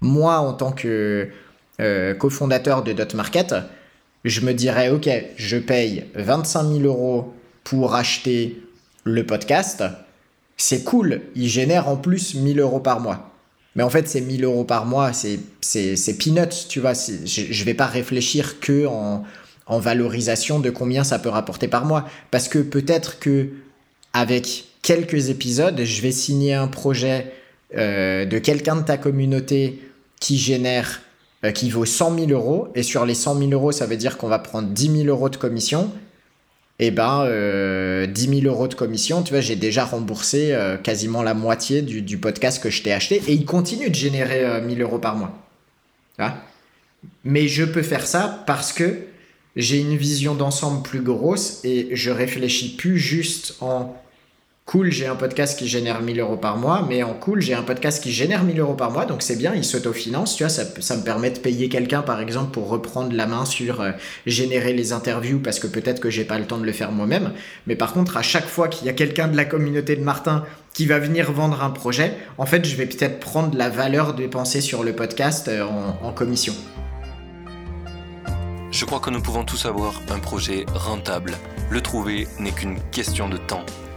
moi, en tant que euh, cofondateur de Dot Market, je me dirais, OK, je paye 25 000 euros pour acheter le podcast. C'est cool, il génère en plus 1000 euros par mois. Mais en fait, ces 1000 euros par mois, c'est peanuts, tu vois. Je ne vais pas réfléchir que en, en valorisation de combien ça peut rapporter par mois. Parce que peut-être que avec quelques épisodes, je vais signer un projet euh, de quelqu'un de ta communauté qui génère, euh, qui vaut 100 000 euros. Et sur les 100 000 euros, ça veut dire qu'on va prendre 10 000 euros de commission. Et eh ben, euh, 10 000 euros de commission, tu vois, j'ai déjà remboursé euh, quasiment la moitié du, du, podcast que je t'ai acheté. Et il continue de générer 1000 euros par mois. Mais je peux faire ça parce que j'ai une vision d'ensemble plus grosse et je réfléchis plus juste en cool, j'ai un podcast qui génère 1000 euros par mois, mais en cool, j'ai un podcast qui génère 1000 euros par mois, donc c'est bien, il s'autofinance, tu vois, ça, ça, me permet de payer quelqu'un, par exemple, pour reprendre la main sur euh, générer les interviews, parce que peut-être que j'ai pas le temps de le faire moi-même, mais par contre, à chaque fois qu'il y a quelqu'un de la communauté de Martin qui va venir vendre un projet, en fait, je vais peut-être prendre la valeur dépensée sur le podcast euh, en commission. Je crois que nous pouvons tous avoir un projet rentable. Le trouver n'est qu'une question de temps.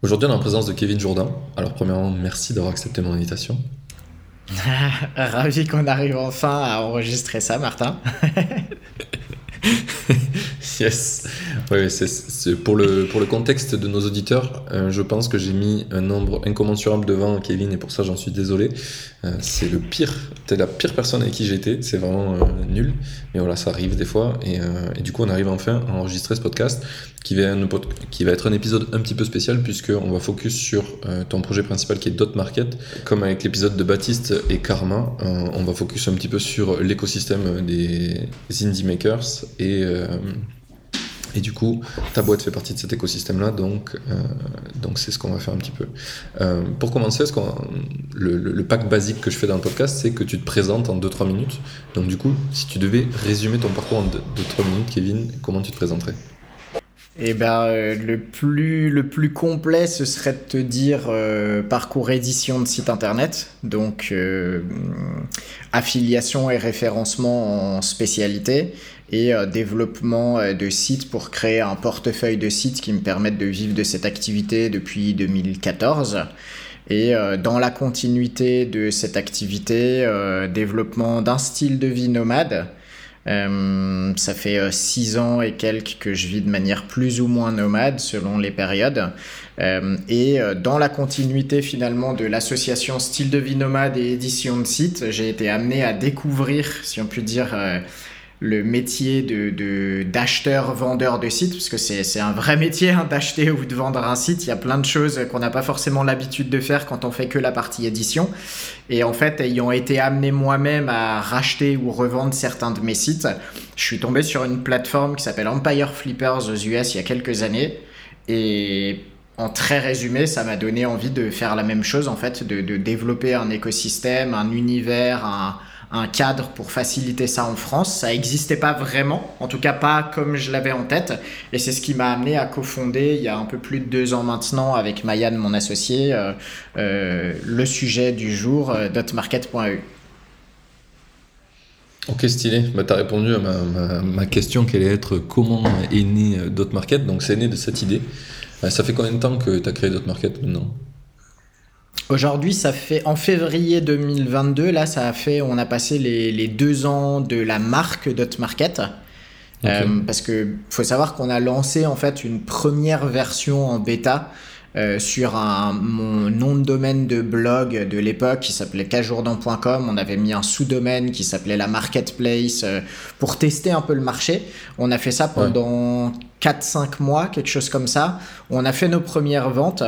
Aujourd'hui, on est en présence de Kevin Jourdain. Alors, premièrement, merci d'avoir accepté mon invitation. Ravi qu'on arrive enfin à enregistrer ça, Martin. yes. Oui, c'est, pour, le, pour le contexte de nos auditeurs, euh, je pense que j'ai mis un nombre incommensurable devant Kevin et pour ça j'en suis désolé. Euh, c'est le pire, t'es la pire personne avec qui été, c'est vraiment euh, nul. Mais voilà, ça arrive des fois et, et, du coup on arrive enfin à enregistrer ce podcast qui va, qui va être un épisode un petit peu spécial puisqu'on va focus sur ton projet principal qui est Dot Market. Comme avec l'épisode de Baptiste et Karma, on va focus un petit peu sur l'écosystème des indie makers et et du coup, ta boîte fait partie de cet écosystème-là, donc euh, donc c'est ce qu'on va faire un petit peu. Euh, pour commencer, ce le, le, pack basique que je fais dans le podcast, c'est que tu te présentes en 2-3 minutes. Donc du coup, si tu devais résumer ton parcours en 2-3 minutes, Kevin, comment tu te présenterais? Eh ben, euh, le, plus, le plus complet, ce serait de te dire parcours édition de site internet, donc affiliation et référencement en spécialité, et euh, développement euh, de sites pour créer un portefeuille de sites qui me permettent de vivre de cette activité depuis 2014. Et euh, dans la continuité de cette activité, développement d'un style de vie nomade. ça fait six ans et quelques que je vis de manière plus ou moins nomade selon les périodes. et dans la continuité finalement de l'association style de vie nomade et édition de sites, j'ai été amené à découvrir, si on peut dire, le métier de, d'acheteur vendeur de site parce que c'est, un vrai métier hein, d'acheter ou de vendre un site. Il y a plein de choses qu'on n'a pas forcément l'habitude de faire quand on fait que la partie édition. Et en fait ayant été amené moi-même à racheter ou revendre certains de mes sites je suis tombé sur une plateforme qui s'appelle Empire Flippers aux US il y a quelques années. Et en très résumé, ça m'a donné envie de faire la même chose, en fait, de, développer un écosystème, un univers, un, cadre pour faciliter ça en France. Ça n'existait pas vraiment, en tout cas pas comme je l'avais en tête. Et c'est ce qui m'a amené à cofonder il y a un peu plus de deux ans maintenant avec Mayan, mon associé, euh, euh, le sujet du jour, euh, dotmarket.eu. Ok, stylé. Bah, tu as répondu à ma, ma, question qui allait être comment est né Dotmarket. Donc, c'est né de cette idée. Ça fait combien de temps que tu as créé Dotmarket maintenant Aujourd'hui, ça fait en février 2022, là, ça a fait, on a passé les, deux ans de la marque Dot Market. Euh, parce que faut savoir qu'on a lancé en fait une première version en bêta euh, sur un, mon nom de domaine de blog de l'époque qui s'appelait cajourdan.com. On avait mis un sous-domaine qui s'appelait la marketplace euh, pour tester un peu le marché. On a fait ça pendant 4-5 mois, quelque chose comme ça. On a fait nos premières ventes.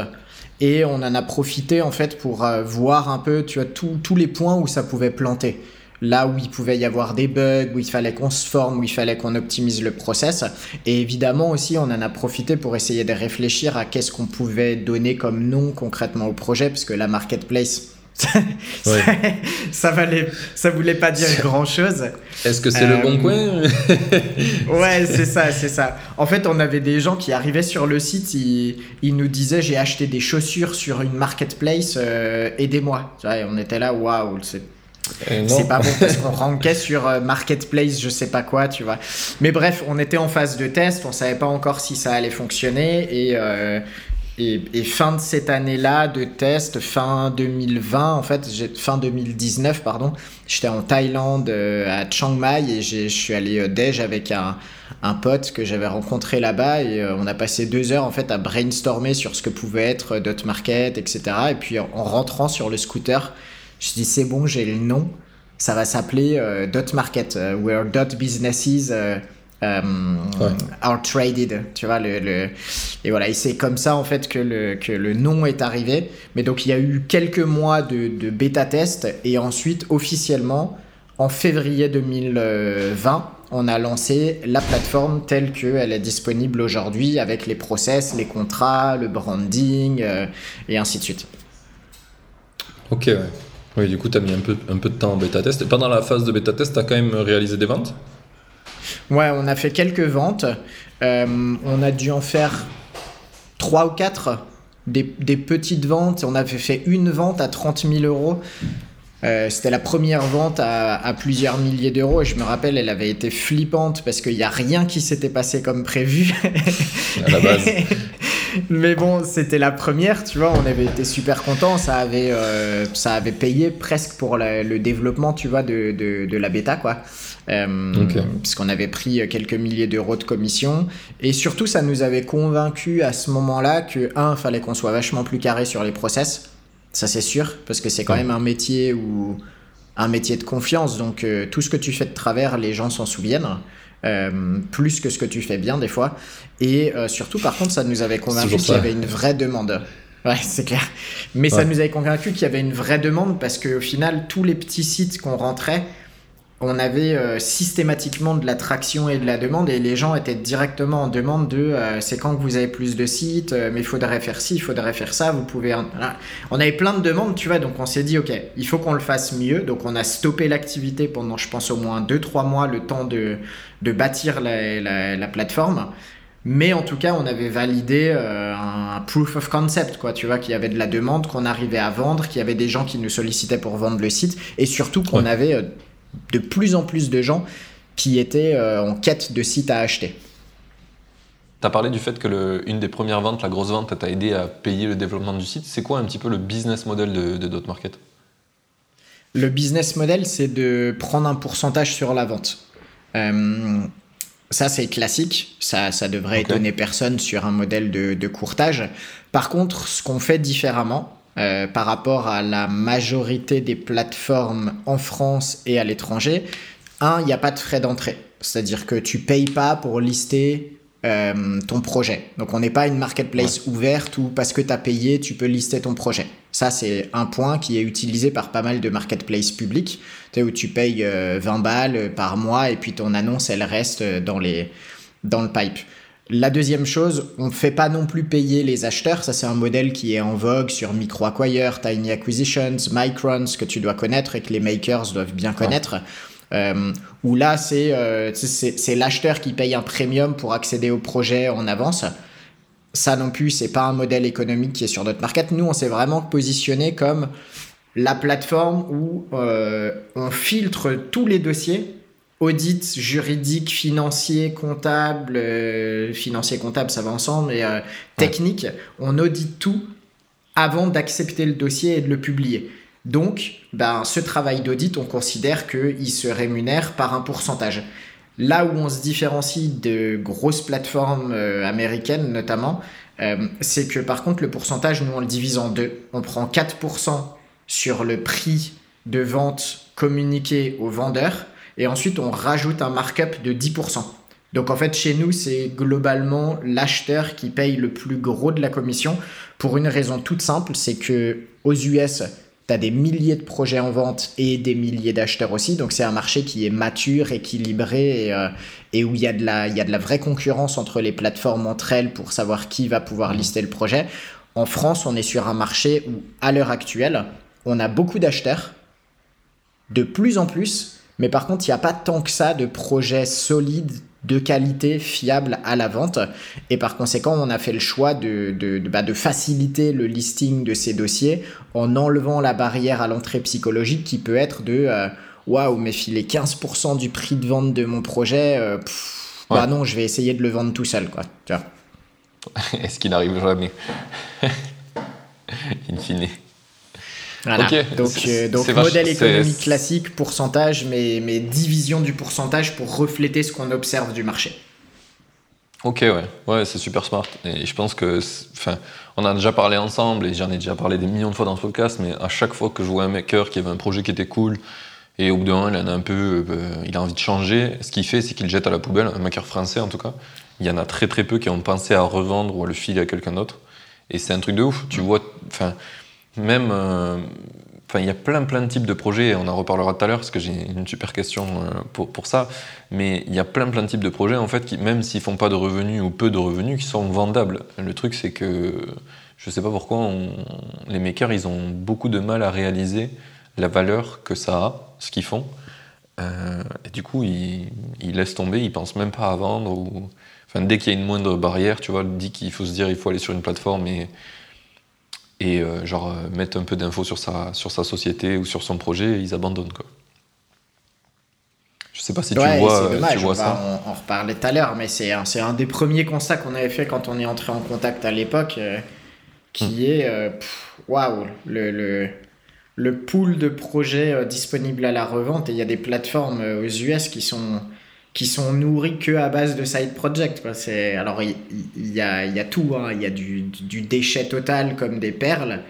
Et on en a profité en fait pour euh, voir un peu, tu vois, tous les points où ça pouvait planter. Là où il pouvait y avoir des bugs, où il fallait qu'on se forme, où il fallait qu'on optimise le process. Et évidemment aussi, on en a profité pour essayer de réfléchir à qu'est-ce qu'on pouvait donner comme nom concrètement au projet, parce que la marketplace, ça, valait, ça voulait pas dire grand chose. Est-ce que c'est le bon euh, coin Ouais, c'est ça, c'est ça. En fait, on avait des gens qui arrivaient sur le site, ils, ils nous disaient j'ai acheté des chaussures sur une marketplace, euh, aidez-moi. On était là, waouh, c'est c'est pas bon parce qu'on rankait sur euh, marketplace, je sais pas quoi, tu vois. Mais bref, on était en phase de test, on savait pas encore si ça allait fonctionner et et, fin de cette année-là de test, fin 2020, en fait, fin 2019, pardon, j'étais en Thaïlande euh, à Chiang Mai et je suis allé euh, déj avec un, un pote que j'avais rencontré là-bas et euh, on a passé deux heures en fait à brainstormer sur ce que pouvait être Dot Market, etc. Et puis en, rentrant sur le scooter, je dis c'est bon, j'ai le nom, ça va s'appeler Dot Market, where Dot Businesses euh, are traded, tu vois, le, le, et voilà, et c'est comme ça en fait que le, que le nom est arrivé. Mais donc il y a eu quelques mois de, de bêta test et ensuite officiellement en février 2020, on a lancé la plateforme telle qu'elle est disponible aujourd'hui avec les process, les contrats, le branding euh, et ainsi de suite. Ok, ouais. Oui, du coup, tu as mis un peu, un peu de temps en bêta test. Et pendant la phase de bêta test, tu as quand même réalisé des ventes? Ouais, on a fait quelques ventes. Euh, on a dû en faire trois ou quatre. Des, petites ventes. On avait fait une vente à 30 000 euros. Euh, c'était la première vente à, plusieurs milliers d'euros et je me rappelle, elle avait été flippante parce qu'il n'y a rien qui s'était passé comme prévu. à la base. Mais bon, c'était la première, tu vois, on avait été super contents, ça avait, euh, ça avait payé presque pour le développement, tu vois, de, de, de la bêta, quoi. Euh, puisqu'on avait pris quelques milliers d'euros de commission. Et surtout, ça nous avait convaincu à ce moment-là que, un, fallait qu'on soit vachement plus carré sur les process. Ça, c'est sûr, parce que c'est quand même un métier où un métier de confiance. Donc, euh, tout ce que tu fais de travers, les gens s'en souviennent. Euh, plus que ce que tu fais bien des fois. Et surtout, par contre, ça nous avait convaincu qu'il y avait une vraie demande. Ouais, c'est clair. Mais ça nous avait convaincu qu'il y avait une vraie demande parce qu'au final, tous les petits sites qu'on rentrait, on avait euh, systématiquement de l'attraction et de la demande et les gens étaient directement en demande de euh, c'est quand que vous avez plus de sites, euh, mais il faudrait faire ci, il faudrait faire ça, vous pouvez... On avait plein de demandes, tu vois, donc on s'est dit ok, il faut qu'on le fasse mieux, donc on a stoppé l'activité pendant je pense au moins 2-3 mois le temps de, de bâtir la, la, plateforme. Mais en tout cas, on avait validé un proof of concept, quoi. Tu vois, qu'il y avait de la demande, qu'on arrivait à vendre, qu'il y avait des gens qui nous sollicitaient pour vendre le site, et surtout qu'on avait de plus en plus de gens qui étaient euh, en quête de sites à acheter. Tu as parlé du fait que le, une des premières ventes, la grosse vente, t'a aidé à payer le développement du site. C'est quoi un petit peu le business model de, de DotMarket Le business model, c'est de prendre un pourcentage sur la vente. Euh, ça, c'est classique. Ça, ça devrait étonner personne sur un modèle de, de courtage. Par contre, ce qu'on fait différemment, euh, par rapport à la majorité des plateformes en France et à l'étranger, un, il n'y a pas de frais d'entrée. C'est-à-dire que tu payes pas pour lister euh, ton projet. Donc on n'est pas une marketplace ouverte où parce que tu as payé, tu peux lister ton projet. Ça, c'est un point qui est utilisé par pas mal de marketplaces publics, où tu payes 20 euh, balles par mois et puis ton annonce, elle reste dans, les, dans le pipe. La deuxième chose, on ne fait pas non plus payer les acheteurs. Ça, c'est un modèle qui est en vogue sur MicroAcquire, Tiny Acquisitions, Microns, que tu dois connaître et que les makers doivent bien connaître. Euh, où là, euh, c'est l'acheteur qui paye un premium pour accéder au projet en avance. Ça non plus, c'est pas un modèle économique qui est sur notre market. Nous, on s'est vraiment positionné comme la plateforme où euh, on filtre tous les dossiers audit juridique, financier, comptable, euh, financier, comptable, ça va ensemble, mais euh, technique, on audite tout avant d'accepter le dossier et de le publier. Donc, ben, ce travail d'audit, on considère qu'il se rémunère par un pourcentage. Là où on se différencie de grosses plateformes euh, américaines notamment, c'est que par contre le pourcentage, nous on le divise en deux. On prend 4% sur le prix de vente communiqué au vendeur et ensuite on rajoute un markup de 10%. Donc en fait, chez nous, c'est globalement l'acheteur qui paye le plus gros de la commission pour une raison toute simple, c'est que aux US, tu as des milliers de projets en vente et des milliers d'acheteurs aussi. Donc c'est un marché qui est mature, équilibré et, euh, et où il y, a de la, y a de la vraie concurrence entre les plateformes entre elles pour savoir qui va pouvoir lister le projet. En France, on est sur un marché où, à l'heure actuelle, on a beaucoup d'acheteurs, de plus en plus, mais par contre, il n'y a pas tant que ça de projets solides de qualité, fiable à la vente. Et par conséquent, on a fait le choix de, de, de, bah, de faciliter le listing de ces dossiers en enlevant la barrière à l'entrée psychologique qui peut être de euh, waouh, mais filer 15% du prix de vente de mon projet, euh, bah non, je vais essayer de le vendre tout seul. Quoi, tu vois. Est-ce qu'il n'arrive jamais? In fine. Voilà. Donc, euh, donc modèle économique classique, pourcentage, mais, mais division du pourcentage pour refléter ce qu'on observe du marché. Ok, ouais, ouais c'est super smart. Et je pense que, enfin, on a déjà parlé ensemble et j'en ai déjà parlé des millions de fois dans ce podcast, mais à chaque fois que je vois un maker qui avait un projet qui était cool et au bout d'un il en a un peu, euh, il a envie de changer, ce qu'il fait, c'est qu'il jette à la poubelle, un maker français en tout cas. Il y en a très très peu qui ont pensé à revendre ou à le filer à quelqu'un d'autre. Et c'est un truc de ouf. Tu vois, enfin même, euh, enfin, il y a plein, plein de types de projets, on en reparlera tout à l'heure parce que j'ai une super question euh, pour, pour ça, mais il y a plein, plein de types de projets, en fait, qui, même s'ils font pas de revenus ou peu de revenus, qui sont vendables. Le truc, c'est que je sais pas pourquoi les makers, ils ont beaucoup de mal à réaliser la valeur que ça a, ce qu'ils font. Euh, et du coup, ils, ils, laissent tomber, ils pensent même pas à vendre. Ou... Enfin, dès qu'il y a une moindre barrière, tu vois, dit qu'il faut se dire, il faut aller sur une plateforme et et euh, genre euh, mettre un peu d'infos sur sa, sur sa société ou sur son projet, ils abandonnent quoi. Je sais pas si tu vois, dommage, tu vois on ça. Va, on, on, reparlait tout à l'heure, mais c'est un, un, des premiers constats qu'on avait fait quand on est entré en contact à l'époque, euh, qui hmm. est waouh, wow, le, le, le, pool de projets euh, disponibles à la revente. Et il y a des plateformes aux US qui sont qui sont nourris que à base de side project. Alors il, il, y, a, y a tout, hein. il y a du, du, déchet total comme des perles,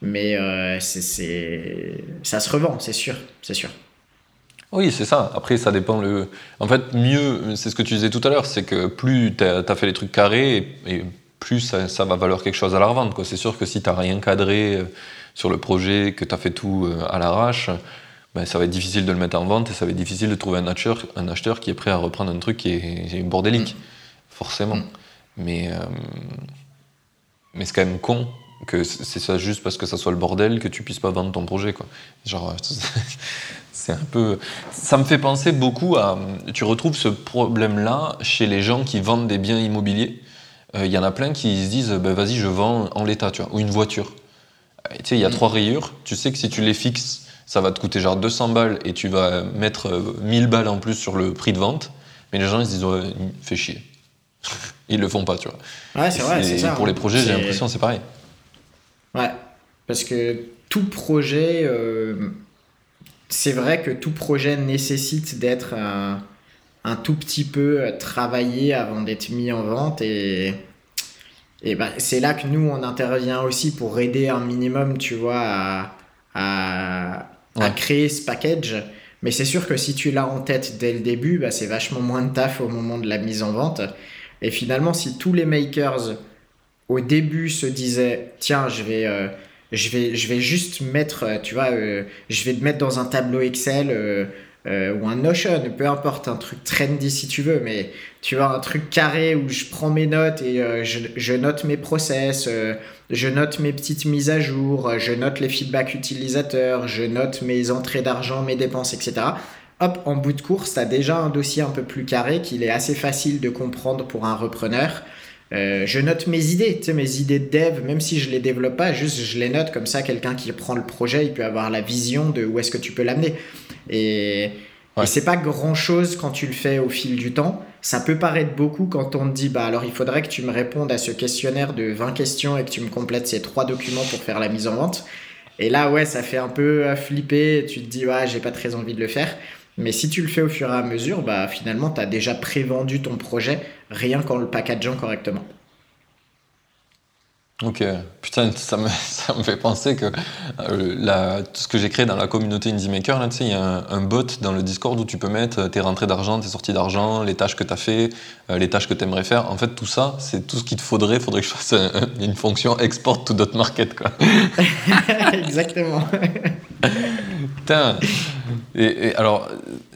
mais euh, c'est, ça se revend, c'est sûr, c'est sûr. Oui, c'est ça. Après, ça dépend. Le... En fait, mieux, c'est ce que tu disais tout à l'heure, c'est que plus tu as, fait les trucs carrés, et, plus ça, ça, va valoir quelque chose à la revente. C'est sûr que si tu n'as rien cadré euh, sur le projet, que tu as fait tout euh, à l'arrache, ben, ça va être difficile de le mettre en vente et ça va être difficile de trouver un acheteur, un acheteur qui est prêt à reprendre un truc qui est, bordélique, mm. forcément. Mm. Mais, euh, mais c'est quand même con que c'est ça juste parce que ça soit le bordel que tu puisses pas vendre ton projet. Quoi. Genre, c'est un peu. Ça me fait penser beaucoup à. Tu retrouves ce problème-là chez les gens qui vendent des biens immobiliers. Il euh, y en a plein qui se disent ben, vas-y, je vends en l'état, tu vois, ou une voiture. Tu sais, il y a mm. trois rayures. Tu sais que si tu les fixes ça va te coûter genre 200 balles et tu vas mettre 1000 euh, balles en plus sur le prix de vente. Mais les gens, ils se disent, ouais, fait chier. ils le font pas, tu vois. Ouais, c'est vrai, c'est ça. Pour les projets, j'ai l'impression c'est pareil. Ouais, parce que tout projet, euh, c'est vrai que tout projet nécessite d'être un, un, tout petit peu travaillé avant d'être mis en vente et. Et ben, c'est là que nous, on intervient aussi pour aider un minimum, tu vois, à, à, à créer ce package. Mais c'est sûr que si tu l'as en tête dès le début, bah, c'est vachement moins de taf au moment de la mise en vente. Et finalement, si tous les makers au début se disaient tiens, je vais, euh, je vais, je vais juste mettre, euh, tu vois, euh, je vais te mettre dans un tableau Excel euh, ou un Notion, peu importe, un truc trendy si tu veux, mais tu vois, un truc carré où je prends mes notes et euh, je, note mes process, euh, je note mes petites mises à jour, je note les feedbacks utilisateurs, je note mes entrées d'argent, mes dépenses, etc. Hop, en bout de course, tu as déjà un dossier un peu plus carré qu'il est assez facile de comprendre pour un repreneur. Euh, je note mes idées, tu sais, mes idées de dev, même si je les développe pas, juste je les note comme ça, quelqu'un qui prend le projet, il peut avoir la vision de où est-ce que tu peux l'amener. Et, ouais. et c'est pas grand chose quand tu le fais au fil du temps. Ça peut paraître beaucoup quand on te dit, bah alors il faudrait que tu me répondes à ce questionnaire de 20 questions et que tu me complètes ces trois documents pour faire la mise en vente. Et là, ouais, ça fait un peu flipper. Tu te dis, ouais, j'ai pas très envie de le faire. Mais si tu le fais au fur et à mesure, bah finalement, tu as déjà prévendu ton projet rien qu'en le packageant correctement. Ok, putain, ça me, ça me fait penser que euh, la, tout ce que j'ai créé dans la communauté Indie Maker, là, tu sais, il y a un, un bot dans le Discord où tu peux mettre tes rentrées d'argent, tes sorties d'argent, les tâches que tu as fait, euh, les tâches que tu aimerais faire. En fait, tout ça, c'est tout ce qu'il te faudrait. Il faudrait que je fasse un- une fonction export to dot market, quoi. Exactement. Putain. Et, alors,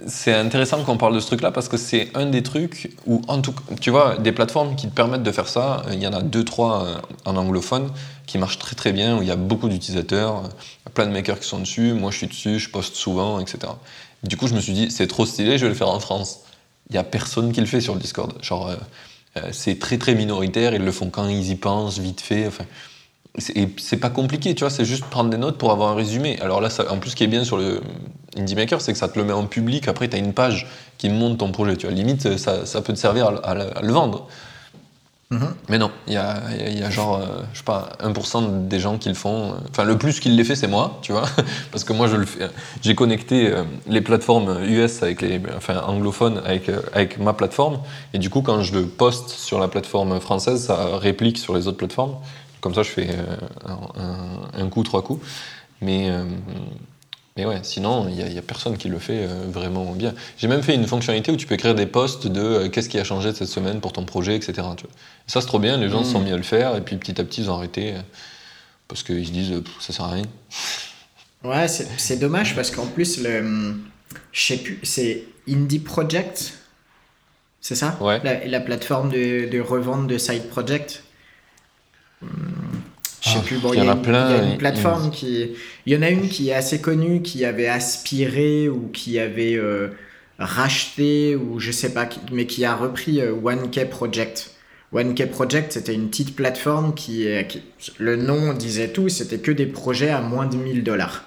c'est intéressant qu'on parle de ce truc-là parce que c'est un des trucs où, en tout tu vois, des plateformes qui te permettent de faire ça, il y en a deux, trois euh, en anglophone qui marchent très très bien, où il y a beaucoup d'utilisateurs, il y a plein de makers qui sont dessus, moi je suis dessus, je poste souvent, etc. Du coup, je me suis dit, c'est trop stylé, je vais le faire en France. Il n'y a personne qui le fait sur le Discord. Genre, euh, euh, c'est très très minoritaire, ils le font quand ils y pensent, vite fait. Enfin, c'est- et c'est pas compliqué, tu vois, c'est juste prendre des notes pour avoir un résumé. Alors là, ça- en plus, ce qui est bien sur le Indie Maker, c'est que ça te le met en public. Après, tu as une page qui montre ton projet, tu vois. Limite, ça, ça peut te servir à, à le- à le vendre. Mhm. Mais non, il y a, il y a- il y a genre, euh, je sais pas, 1% des gens qui le font. Enfin, le plus qui le fait, c'est moi, tu vois. Parce que moi, je le fais. J'ai connecté euh, les plateformes US avec les, enfin, anglophones avec, euh, avec ma plateforme. Et du coup, quand je le poste sur la plateforme française, ça réplique sur les autres plateformes. Comme ça, je fais euh, un, coup, trois coups. Mais, euh, mais ouais, sinon, il n'y a, personne qui le fait euh, vraiment bien. J'ai même fait une fonctionnalité où tu peux écrire des posts de qu'est-ce qui a changé cette semaine pour ton projet, etc. tu vois. Et ça, c'est trop bien, les gens se sont mis à le faire, et puis petit à petit, ils ont arrêté. parce qu'ils se disent, ça sert à rien. Ouais, c'est c'est dommage parce qu'en plus, le, je sais plus, c'est Indie Project, c'est ça? Ouais. la, la plateforme de, de revente de side project. Je sais Ah, plus, bon, il y en a une- plein, Il y a il- une plateforme qui. Il y en a une qui est assez connue, qui avait aspiré ou qui avait euh, racheté, ou je sais pas, mais qui a repris euh, 1K Project. 1K Project, c'était une petite plateforme qui, le nom disait tout, c'était que des projets à moins de 1000 dollars.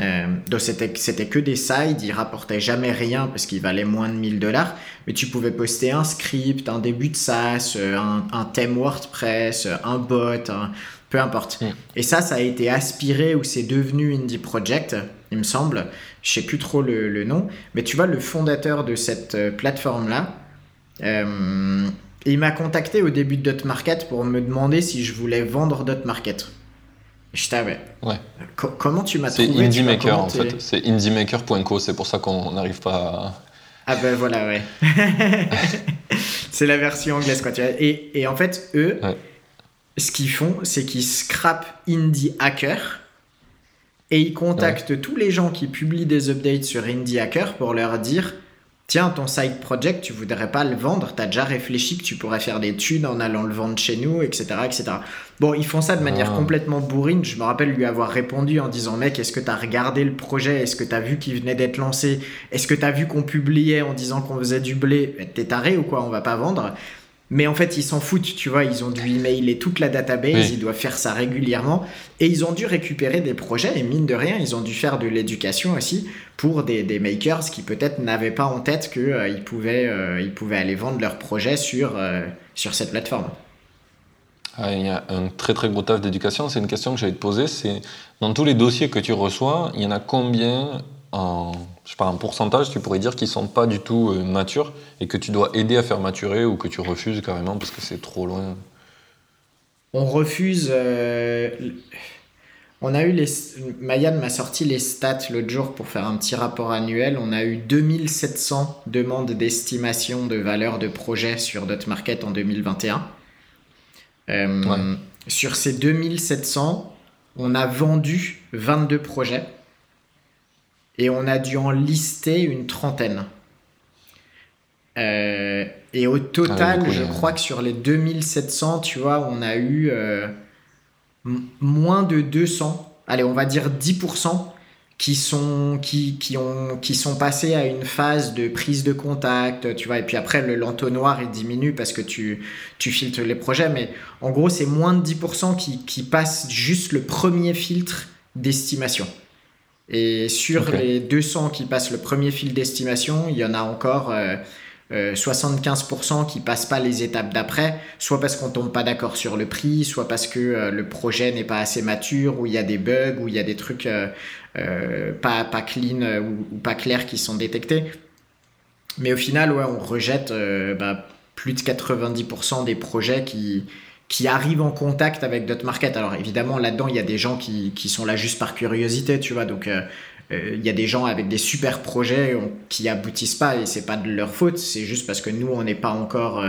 Euh, donc c'était c'était que des sides, ils rapportaient jamais rien parce qu'ils valaient moins de 1000 dollars, mais tu pouvais poster un script, un début de SaaS, euh, un, un thème WordPress, un bot, un- peu importe. Mm. Et ça, ça a été aspiré ou c'est devenu Indie Project, il me semble. Je sais plus trop le, le nom, mais tu vois, le fondateur de cette euh, plateforme-là, euh, il m'a contacté au début de Dot Market pour me demander si je voulais vendre Dot Market. Je t'avais. Ouais. Co- comment tu m'as C'est trouvé Indie tu vois, Maker, comment en fait. C'est indiemaker.co, c'est pour ça qu'on n'arrive pas à... Ah ben voilà, ouais. c'est la version anglaise, quoi. Tu vois. Et, et en fait, eux, Ouais. Ce qu'ils font, c'est qu'ils scrapent Indie Hacker et ils contactent tous les gens qui publient des updates sur Indie Hacker pour leur dire Tiens, ton side project, tu voudrais pas le vendre T'as déjà réfléchi que tu pourrais faire des thunes en allant le vendre chez nous, etc. etc. Bon, ils font ça de manière Ah. complètement bourrine. Je me rappelle lui avoir répondu en disant Mec, est-ce que t'as regardé le projet? Est-ce que t'as vu qu'il venait d'être lancé? Est-ce que t'as vu qu'on publiait en disant qu'on faisait du blé? T'es taré ou quoi? On va pas vendre mais en fait, ils s'en foutent, tu vois, ils ont dû emailer toute la database, Oui. ils doivent faire ça régulièrement, et ils ont dû récupérer des projets, et mine de rien, ils ont dû faire de l'éducation aussi pour des, des makers qui peut-être n'avaient pas en tête qu'ils pouvaient, euh, ils pouvaient aller vendre leurs projets sur, euh, sur cette plateforme. Ah, il y a un très très gros taf d'éducation. C'est une question que j'allais te poser. C'est dans tous les dossiers que tu reçois, il y en a combien en, je sais pas, en pourcentage, tu pourrais dire, qui sont pas du tout euh, matures et que tu dois aider à faire maturer ou que tu refuses carrément parce que c'est trop loin. On refuse. euh, on a eu les. Mayan m'a sorti les stats l'autre jour pour faire un petit rapport annuel. On a eu 2700 demandes d'estimation de valeur de projet sur Dot Market en 2021. Euh, Ouais. Sur ces 2700, on a vendu 22 projets et on a dû en lister une trentaine. Euh, et au total, beaucoup, je crois que sur les 2700, tu vois, on a eu euh, moins de 200, allez, on va dire 10% qui sont, qui, qui, ont, qui sont passés à une phase de prise de contact, tu vois, et puis après, le l'entonnoir, il diminue parce que tu, tu filtres les projets, mais en gros, c'est moins de 10% qui, qui passent juste le premier filtre d'estimation. Et sur les 200 qui passent le premier fil d'estimation, il y en a encore euh, euh, 75% qui passent pas les étapes d'après, soit parce qu'on tombe pas d'accord sur le prix, soit parce que euh, le projet n'est pas assez mature, ou il y a des bugs, ou il y a des trucs euh, euh, pas, pas clean euh, ou, ou pas clairs qui sont détectés. Mais au final, ouais, on rejette euh, bah, plus de 90% des projets qui, qui arrivent en contact avec d'autres markets. Alors évidemment, là-dedans, il y a des gens qui, qui, sont là juste par curiosité, tu vois. Donc, il y a des gens avec des super projets qui aboutissent pas et c'est pas de leur faute. C'est juste parce que nous, on n'est pas encore.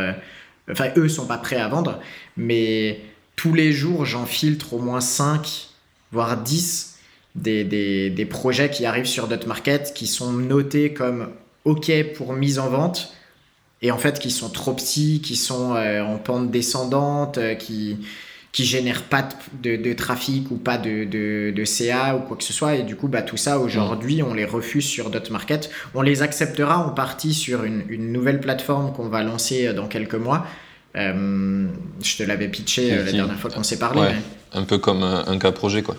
enfin, eux sont pas prêts à vendre. Mais tous les jours, j'en filtre au moins 5, voire 10 des, des, des projets qui arrivent sur Market qui sont notés comme OK pour mise en vente et en fait qui sont trop petits, qui sont euh, en pente descendante, euh, qui qui génèrent pas de, de, trafic ou pas de, de, CA ou quoi que ce soit. Et du coup, bah, tout ça, aujourd'hui, on les refuse sur Market. On les acceptera en partie sur une, une nouvelle plateforme qu'on va lancer euh, dans quelques mois. Euh, je te l'avais pitché la dernière fois qu'on s'est parlé. Un peu comme un, cas projet, quoi.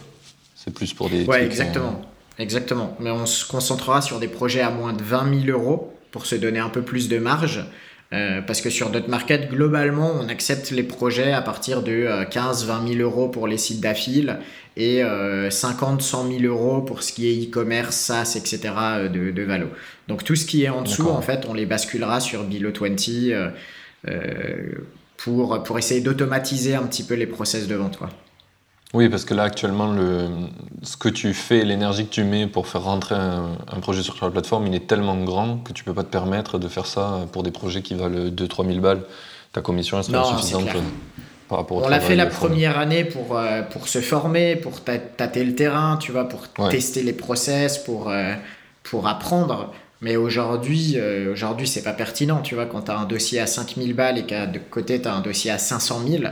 C'est plus pour des. Ouais, exactement. Exactement. Mais on se concentrera sur des projets à moins de 20 000 euros pour se donner un peu plus de marge. Euh, parce que sur Market, globalement, on accepte les projets à partir de 15-20 euh, 000 euros pour les sites d'affil et 50-100 000 euros pour ce qui est e-commerce, SaaS, etc. de, de Valo. Donc tout ce qui est en dessous, en fait, on les basculera sur Below20 pour, pour essayer d'automatiser un petit peu les process de vente. Quoi. Oui, parce que là, actuellement, le, ce que tu fais, l'énergie que tu mets pour faire rentrer un, projet sur la plateforme, il est tellement grand que tu peux pas te permettre de faire ça pour des projets qui valent 2-3 000 balles. Ta commission est insuffisante par rapport On l'a fait la première année pour, euh, pour se former, pour tâter le terrain, tu vois, pour tester les process, pour, euh, pour apprendre. Mais aujourd'hui, euh, aujourd'hui c'est pas pertinent, tu vois, quand tu as un dossier à 5000 balles et qu'à de côté tu as un dossier à 500 000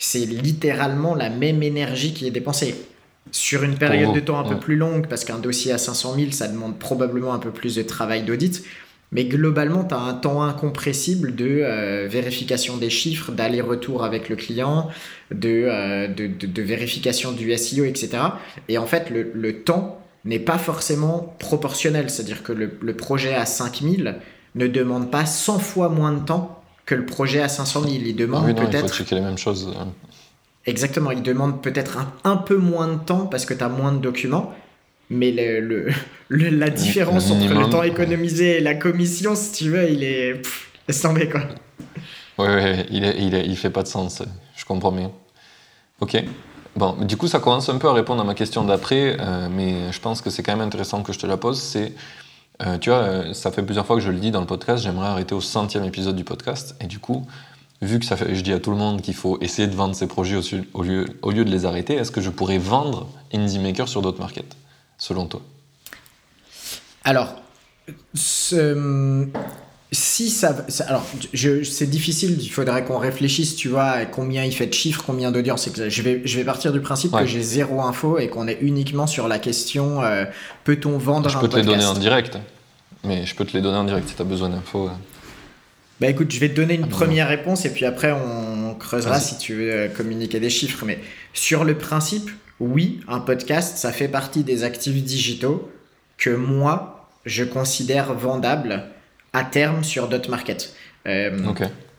c'est littéralement la même énergie qui est dépensée. Sur une période de temps un peu plus longue, parce qu'un dossier à 500 000, ça demande probablement un peu plus de travail d'audit. Mais globalement, tu as un temps incompressible de euh, vérification des chiffres, d'aller-retour avec le client, de, euh, de, vérification du SEO, etc. Et en fait, le, temps n'est pas forcément proportionnel. C'est-à-dire que le, le projet à 5000 ne demande pas 100 fois moins de temps que le projet à 500 000. Il demande peut-être. Il faut checker les mêmes choses. Exactement, il demande peut-être un, peu moins de temps parce que tu as moins de documents. Mais le, le, la différence entre le temps économisé et la commission, si tu veux, il est. Pff, laisse tomber quoi. Oui, ouais, il, est, il, est, il fait pas de sens. Je comprends bien. Ok. Bon, du coup, ça commence un peu à répondre à ma question d'après, euh, mais je pense que c'est quand même intéressant que je te la pose. C'est euh, tu vois, euh, ça fait plusieurs fois que je le dis dans le podcast, j'aimerais arrêter au centième épisode du podcast. Et du coup, vu que je dis à tout le monde qu'il faut essayer de vendre ses projets au, lieu, au lieu de les arrêter, est-ce que je pourrais vendre Indie Maker sur d'autres markets, selon toi? Alors, si ça, alors c'est difficile, il faudrait qu'on réfléchisse, tu vois, à combien il fait de chiffres, combien d'audience. Je vais, je vais partir du principe que j'ai zéro info et qu'on est uniquement sur la question euh, peut-on vendre je un podcast Je peux te les donner en direct, mais je peux te les donner en direct si tu as besoin d'infos. Bah écoute, je vais te donner une ah, première réponse et puis après on creusera si tu veux euh, communiquer des chiffres. Mais sur le principe, oui, un podcast, ça fait partie des actifs digitaux que moi, je considère vendables à terme sur Dotmarket. Euh,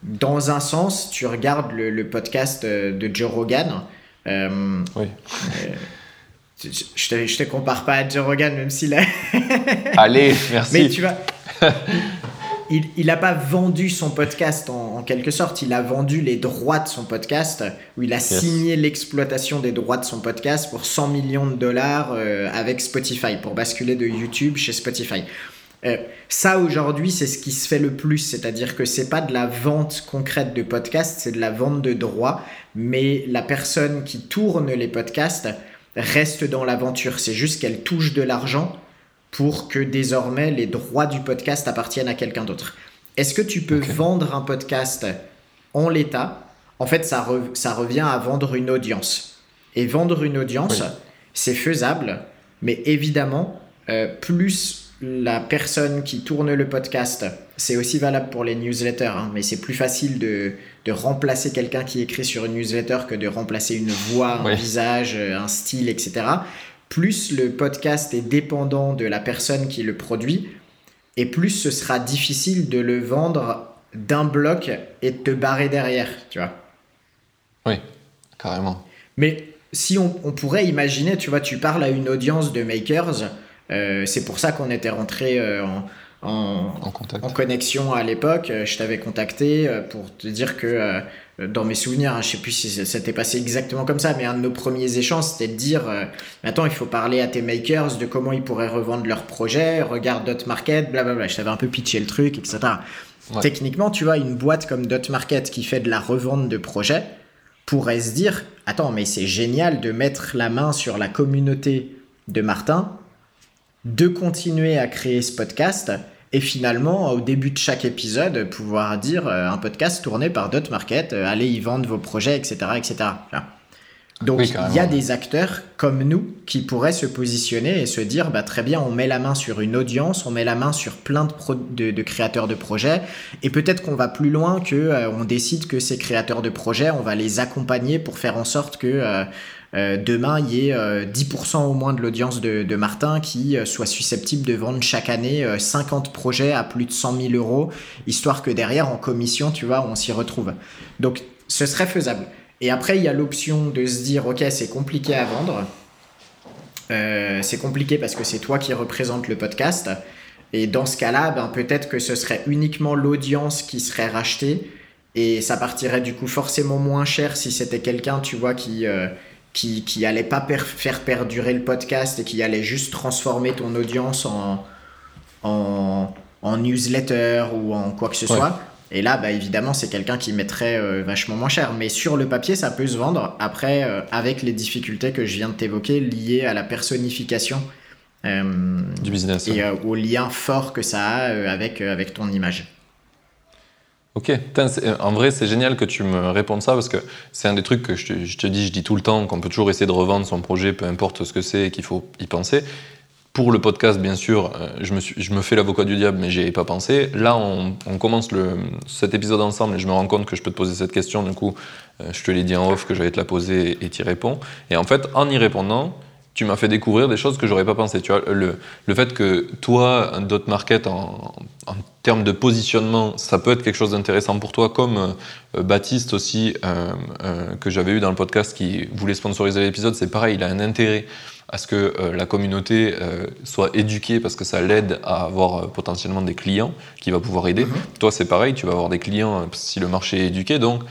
Dans un sens, tu regardes le, podcast euh, de Joe Rogan. Euh, oui. Euh, je te, je te compare pas à Joe Rogan, même s'il a. Allez, merci. Mais tu vois, il n'a pas vendu son podcast en, quelque sorte, il a vendu les droits de son podcast, où il a signé l'exploitation des droits de son podcast pour 100 millions de dollars avec Spotify, pour basculer de YouTube chez Spotify. Euh, ça aujourd'hui, c'est ce qui se fait le plus, c'est-à-dire que c'est pas de la vente concrète de podcasts, c'est de la vente de droits, mais la personne qui tourne les podcasts reste dans l'aventure. C'est juste qu'elle touche de l'argent pour que désormais les droits du podcast appartiennent à quelqu'un d'autre. Est-ce que tu peux vendre un podcast en l'état? En fait, ça, ça revient à vendre une audience. Et vendre une audience, c'est faisable, mais évidemment, euh, plus la personne qui tourne le podcast, c'est aussi valable pour les newsletters, hein, mais c'est plus facile de, remplacer quelqu'un qui écrit sur une newsletter que de remplacer une voix, un visage, un style, etc. Plus le podcast est dépendant de la personne qui le produit, et plus ce sera difficile de le vendre d'un bloc et de te barrer derrière, tu vois. Oui, carrément. Mais si on, on pourrait imaginer, tu vois, tu parles à une audience de makers, c'est pour ça qu'on était rentré euh, en, connexion à l'époque. Euh, je t'avais contacté pour te dire que dans mes souvenirs, hein, je sais plus si ça s'était passé exactement comme ça, mais un de nos premiers échanges, c'était de dire euh, Attends, il faut parler à tes makers de comment ils pourraient revendre leur projet, regarde Dot Market, blablabla. Je t'avais un peu pitché le truc, etc. Techniquement, tu vois, une boîte comme Dot Market qui fait de la revente de projets pourrait se dire Attends, mais c'est génial de mettre la main sur la communauté de Martin, de continuer à créer ce podcast et finalement, au début de chaque épisode, pouvoir dire euh, un podcast tourné par Dot Market, euh, allez y vendre vos projets, etc. etc. Donc il y a des acteurs comme nous qui pourraient se positionner et se dire bah, très bien, on met la main sur une audience, on met la main sur plein de, de, créateurs de projets et peut-être qu'on va plus loin que euh, on décide que ces créateurs de projets, on va les accompagner pour faire en sorte que euh, demain il y ait 10% euh, au moins de l'audience de, Martin qui euh, soit susceptible de vendre chaque année 50 projets à plus de 100 000 euros, histoire que derrière en commission, tu vois, on s'y retrouve. Donc ce serait faisable. Et après, il y a l'option de se dire, ok, c'est compliqué à vendre. c'est compliqué parce que c'est toi qui représente le podcast. Et dans ce cas-là, ben, peut-être que ce serait uniquement l'audience qui serait rachetée. Et ça partirait du coup forcément moins cher si c'était quelqu'un, tu vois, qui, qui, qui allait pas faire perdurer le podcast et qui allait juste transformer ton audience en, en, en newsletter ou en quoi que ce soit. Et là, bah, évidemment, c'est quelqu'un qui mettrait euh, vachement moins cher. Mais sur le papier, ça peut se vendre. Après, euh, avec les difficultés que je viens de t'évoquer liées à la personnification euh, du business et au lien fort que ça a avec, avec ton image. Ok, euh, en vrai c'est génial que tu me répondes ça parce que c'est un des trucs que je te, dis, je dis tout le temps, qu'on peut toujours essayer de revendre son projet, peu importe ce que c'est, et qu'il faut y penser. Pour le podcast, bien sûr, euh, je me, fais l'avocat du diable, mais j'y ai pas pensé. Là, on, commence cet épisode ensemble et je me rends compte que je peux te poser cette question. Du coup, euh, je te l'ai dit en off que j'allais te la poser et tu y réponds. Et en fait, en y répondant, tu m'as fait découvrir des choses que j'aurais pas pensé. Tu vois, le, le fait que toi, dot market en, en, termes de positionnement, ça peut être quelque chose d'intéressant pour toi, comme euh, Baptiste aussi, euh, euh, que j'avais eu dans le podcast qui voulait sponsoriser l'épisode, c'est pareil, il a un intérêt à ce que euh, la communauté euh, soit éduquée parce que ça l'aide à avoir euh, potentiellement des clients qui va pouvoir aider. Mhm. Toi, c'est pareil, tu vas avoir des clients si le marché est éduqué. Donc,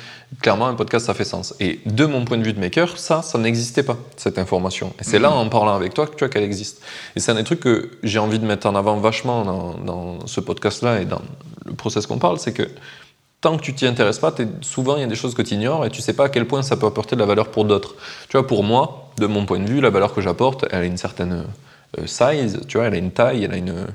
clairement, un podcast, ça fait sens. Et de mon point de vue de maker, ça, ça n'existait pas, cette information. Et c'est là, mhm. en parlant avec toi, que tu vois qu'elle existe. Et c'est un des trucs que j'ai envie de mettre en avant vachement dans, dans ce podcast-là et dans le process qu'on parle, c'est que tant que tu t'y intéresses pas, souvent il y a des choses que tu ignores et tu sais pas à quel point ça peut apporter de la valeur pour d'autres. Tu vois, pour moi, de mon point de vue, la valeur que j'apporte, elle a une certaine euh, size, tu vois, elle a une taille, elle a une,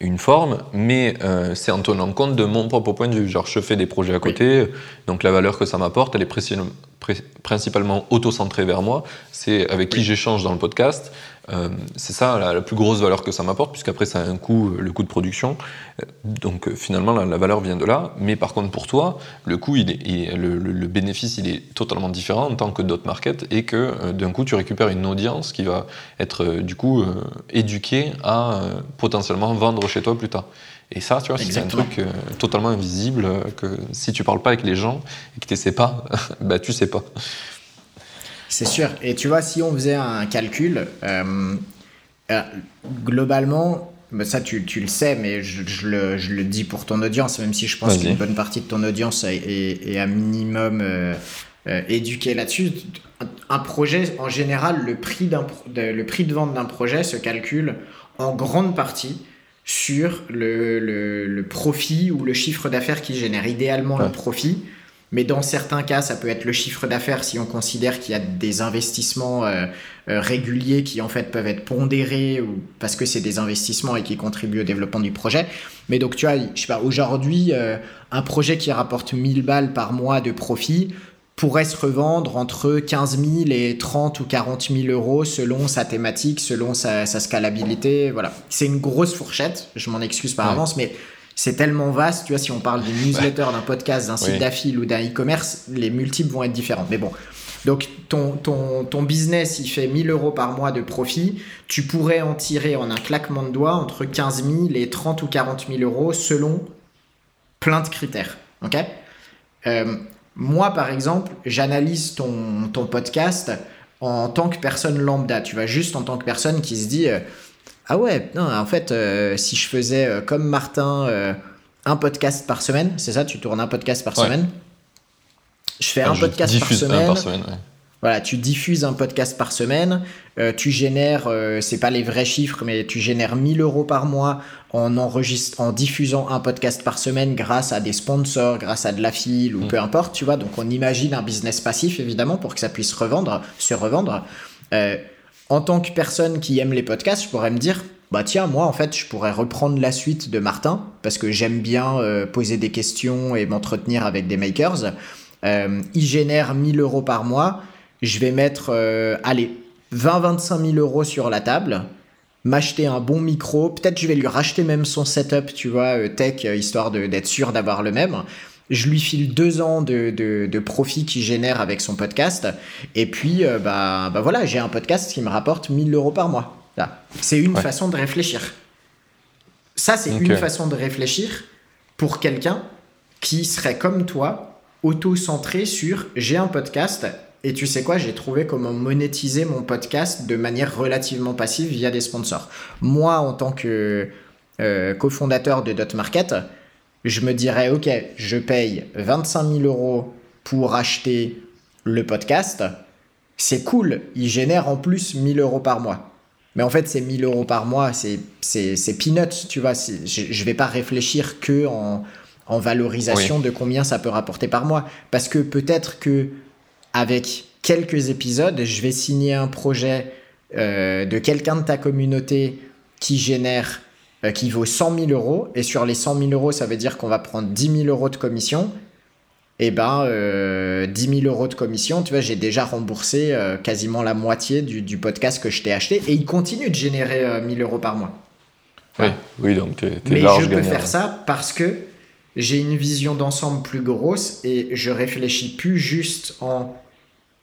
une forme, mais euh, c'est en tenant compte de mon propre point de vue. Genre, je fais des projets à côté, donc la valeur que ça m'apporte, elle est principalement auto-centrée vers moi. C'est avec qui j'échange dans le podcast. Euh, c'est ça la, plus grosse valeur que ça m'apporte, puisqu'après ça a un coût, euh, le coût de production. Euh, donc finalement la, valeur vient de là. Mais par contre pour toi, le coût, il est, le, bénéfice, il est totalement différent en tant que dot market et que d'un coup tu récupères une audience qui va être du coup éduquée à potentiellement vendre chez toi plus tard. Et ça, tu vois, c'est un truc totalement invisible que si tu parles pas avec les gens et que tu sais pas, bah tu sais pas. C'est sûr. Et tu vois, si on faisait un calcul, euh, euh, globalement, bah, ça tu, tu, le sais, mais je, je, le, je, le, dis pour ton audience, même si je pense qu'une bonne partie de ton audience est, est, à minimum euh, éduquée là-dessus. Un projet, en général, le prix, de, le prix de vente d'un projet se calcule en grande partie sur le, le, le profit ou le chiffre d'affaires qui génère. Idéalement, le profit mais dans certains cas, ça peut être le chiffre d'affaires si on considère qu'il y a des investissements euh, euh, réguliers qui en fait peuvent être pondérés ou parce que c'est des investissements et qui contribuent au développement du projet. Mais donc tu vois, je sais pas, aujourd'hui, euh, un projet qui rapporte 1000 balles par mois de profit pourrait se revendre entre 15 000 et 30 ou 40 000 euros selon sa thématique, selon sa, sa scalabilité. Voilà, c'est une grosse fourchette. Je m'en excuse par avance, mais c'est tellement vaste, tu vois, si on parle d'une newsletter, d'un podcast, d'un site d'affil ou d'un e-commerce, les multiples vont être différents. Mais bon, donc ton, ton, ton business, il fait 1000 euros par mois de profit, tu pourrais en tirer en un claquement de doigts entre 15 000 et 30 ou 40 000 euros selon plein de critères. Ok? Euh, moi, par exemple, j'analyse ton, ton podcast en tant que personne lambda, tu vois, juste en tant que personne qui se dit... Euh, ah ouais, non, en fait, euh, si je faisais euh, comme Martin, euh, un podcast par semaine, c'est ça, tu tournes un podcast par semaine? Je fais un je podcast par diffuse un semaine. par semaine. ouais. Voilà, tu diffuses un podcast par semaine, euh, tu génères, euh, c'est pas les vrais chiffres, mais tu génères 1000 euros par mois en, enregistre, en diffusant un podcast par semaine grâce à des sponsors, grâce à de la file ou Mm. peu importe, tu vois. Donc on imagine un business passif évidemment pour que ça puisse revendre, se revendre. En tant que personne qui aime les podcasts, je pourrais me dire, bah tiens, moi en fait, je pourrais reprendre la suite de Martin parce que j'aime bien euh, poser des questions et m'entretenir avec des makers. Euh, il génère 1000 euros par mois. Je vais mettre, euh, allez, 20-25 000 euros sur la table, m'acheter un bon micro. Peut-être je vais lui racheter même son setup, tu vois, euh, tech, histoire d'être sûr d'avoir le même. Je lui file deux ans de, de, de profit qu'il génère avec son podcast. Et puis, euh, bah, bah voilà, j'ai un podcast qui me rapporte 1000 euros par mois. Là. C'est une Ouais. façon de réfléchir. Ça, c'est une façon de réfléchir pour quelqu'un qui serait comme toi, auto-centré sur j'ai un podcast et tu sais quoi, j'ai trouvé comment monétiser mon podcast de manière relativement passive via des sponsors. Moi, en tant que euh, cofondateur de Dot Market, je me dirais ok, je paye 25 000 euros pour acheter le podcast. C'est cool, il génère en plus 1000 euros par mois. Mais en fait, ces 1000 euros par mois, c'est, c'est, c'est peanuts, tu vois. c'est- Je, je vais pas réfléchir que en, en valorisation de combien ça peut rapporter par mois. Parce que peut-être que avec quelques épisodes, je vais signer un projet euh, de quelqu'un de ta communauté qui génère, euh, qui vaut 100 000 euros. Et sur les 100 000 euros, ça veut dire qu'on va prendre 10 000 euros de commission. Et ben, euh, 10 000 euros de commission, tu vois, j'ai déjà remboursé euh, quasiment la moitié du, du podcast que je t'ai acheté. Et il continue de générer euh, 1000 euros par mois. Oui, oui, donc t'es t'es Mais large je peux gagnant. faire ça parce que j'ai une vision d'ensemble plus grosse et je réfléchis plus juste en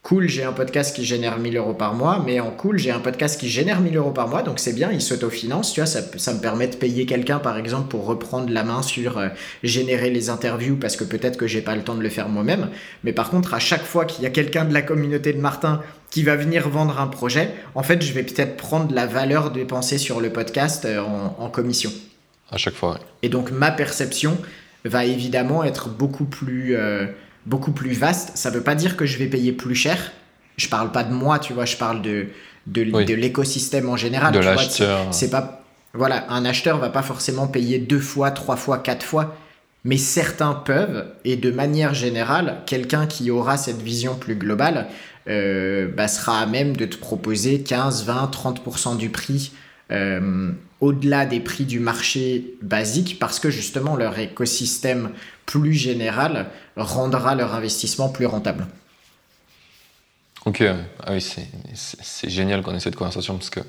cool, j'ai un podcast qui génère 1000 euros par mois, mais en cool, j'ai un podcast qui génère 1000 euros par mois, donc c'est bien, il s'autofinance, tu vois, ça, ça me permet de payer quelqu'un par exemple pour reprendre la main sur euh, générer les interviews parce que peut-être que j'ai pas le temps de le faire moi-même, mais par contre, à chaque fois qu'il y a quelqu'un de la communauté de Martin qui va venir vendre un projet, en fait, je vais peut-être prendre la valeur dépensée sur le podcast euh, en- en commission. À chaque fois, ouais. Et donc ma perception va évidemment être beaucoup plus, euh, beaucoup plus vaste. Ça ne veut pas dire que je vais payer plus cher. Je parle pas de moi, tu vois, je parle de, de, l- Oui. de l'écosystème en général. De l'acheteur. C'est pas, voilà, un acheteur va pas forcément payer deux fois, trois fois, quatre fois, mais certains peuvent. Et de manière générale, quelqu'un qui aura cette vision plus globale euh, bah, sera à même de te proposer 15, 20, 30% du prix euh, au-delà des prix du marché basique parce que justement leur écosystème plus général rendra leur investissement plus rentable. Ok, ah oui, c'est- génial qu'on ait cette conversation parce que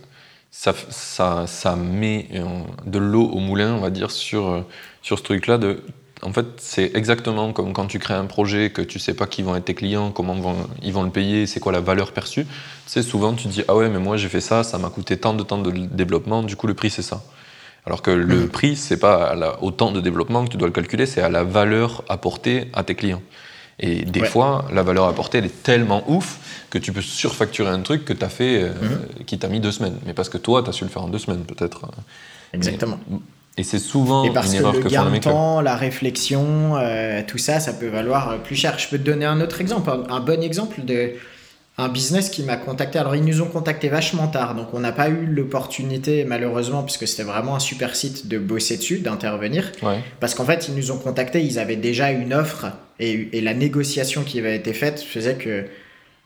ça, ça met euh, de l'eau au moulin, on va dire, sur, euh, sur ce truc-là. De, en fait, c'est exactement comme quand tu crées un projet que tu sais pas qui vont être tes clients, comment vont, ils vont le payer, c'est quoi la valeur perçue. Tu sais, souvent tu dis, ah ouais, mais moi j'ai fait ça, ça m'a coûté tant de temps de développement, du coup le prix c'est ça. Alors que le prix, c'est pas à la- au temps de développement que tu dois le calculer, c'est à la valeur apportée à tes clients. Et des Ouais. fois, la valeur apportée, elle est tellement ouf que tu peux surfacturer un truc que tu as fait, euh, qui t'a mis deux semaines. Mais parce que toi, tu as su le faire en deux semaines, peut-être. Exactement. Et c'est souvent Et parce une que le gain de temps, la réflexion, euh, tout ça, ça peut valoir euh, plus cher. Je peux te donner un autre exemple, un, bon exemple de un business qui m'a contacté. Alors ils nous ont contacté vachement tard, donc on n'a pas eu l'opportunité malheureusement, puisque c'était vraiment un super site de bosser dessus, d'intervenir. Ouais. Parce qu'en fait, ils nous ont contactés, ils avaient déjà une offre et, et la négociation qui avait été faite faisait que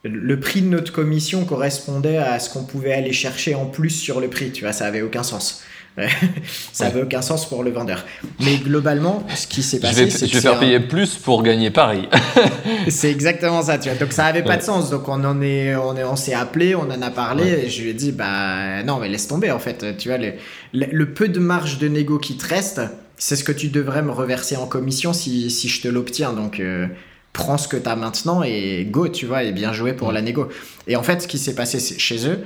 le prix de notre commission correspondait à ce qu'on pouvait aller chercher en plus sur le prix. Tu vois, ça avait aucun sens. ça Ouais. avait aucun sens pour le vendeur. Mais globalement, ce qui s'est Je passé, c'est je vais c'est faire un- payer plus pour gagner pareil. c'est exactement ça, tu vois. Donc ça avait pas de sens. Donc on en est, on est, on s'est appelé, on en a parlé, Ouais. et je lui ai dit, bah non, mais laisse tomber en fait. Tu vois, le, le, le peu de marge de négo qui te reste, c'est ce que tu devrais me reverser en commission si, si je te l'obtiens. Donc euh, prends ce que tu as maintenant et go, tu vois, et bien joué pour la négo. Et en fait, ce qui s'est passé chez eux,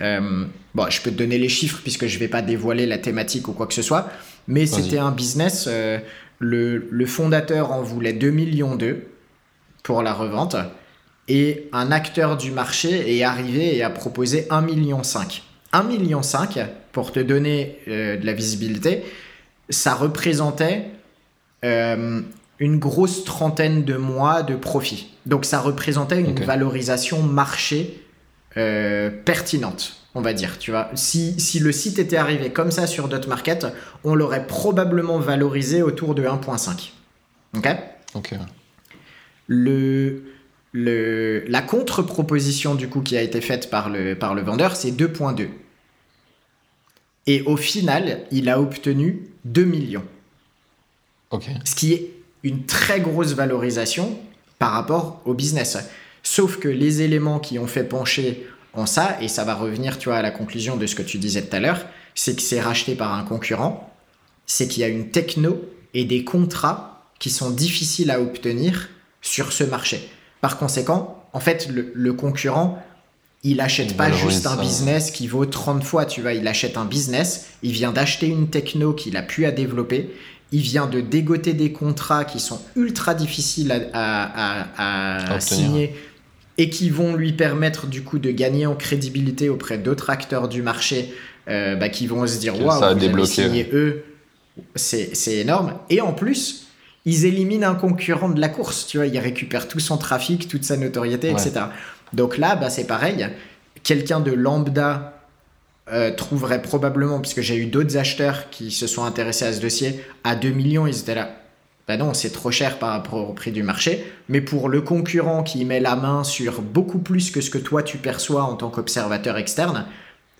euh, bon, je peux te donner les chiffres puisque je vais pas dévoiler la thématique ou quoi que ce soit, mais c'était un business. euh, le, le fondateur en voulait 2 millions d'eux pour la revente et un acteur du marché est arrivé et a proposé 1,5 million. 1,5 million, pour te donner euh, de la visibilité, ça représentait euh, une grosse trentaine de mois de profit. Donc ça représentait une valorisation marché euh, pertinente, on va dire. Tu vois, si, si, le site était arrivé comme ça sur Dotmarket, on l'aurait probablement valorisé autour de 1.5. Ok? Ok. Le, le, la contre-proposition du coup qui a été faite par le, par le vendeur, c'est 2.2. Et au final, il a obtenu 2 millions. Ok. Ce qui est une très grosse valorisation par rapport au business. Sauf que les éléments qui ont fait pencher en ça, et ça va revenir tu vois, à la conclusion de ce que tu disais tout à l'heure, c'est que c'est racheté par un concurrent, c'est qu'il y a une techno et des contrats qui sont difficiles à obtenir sur ce marché. Par conséquent, en fait, le, concurrent, il achète pas juste un business qui vaut 30 fois, tu vois, il achète un business, il vient d'acheter une techno qu'il a pu à développer, il vient de dégoter des contrats qui sont ultra difficiles à, signer et qui vont lui permettre du coup de gagner en crédibilité auprès d'autres acteurs du marché euh, bah, qui vont se dire waouh, vous avez signé eux, c'est énorme. Et en plus, ils éliminent un concurrent de la course, tu vois, ils récupèrent tout son trafic, toute sa notoriété, etc. Donc là, bah, c'est pareil, quelqu'un de lambda euh, trouverait probablement, puisque j'ai eu d'autres acheteurs qui se sont intéressés à ce dossier, à 2 millions, ils étaient là. Ben non, c'est trop cher par rapport au prix du marché. Mais pour le concurrent qui met la main sur beaucoup plus que ce que toi tu perçois en tant qu'observateur externe,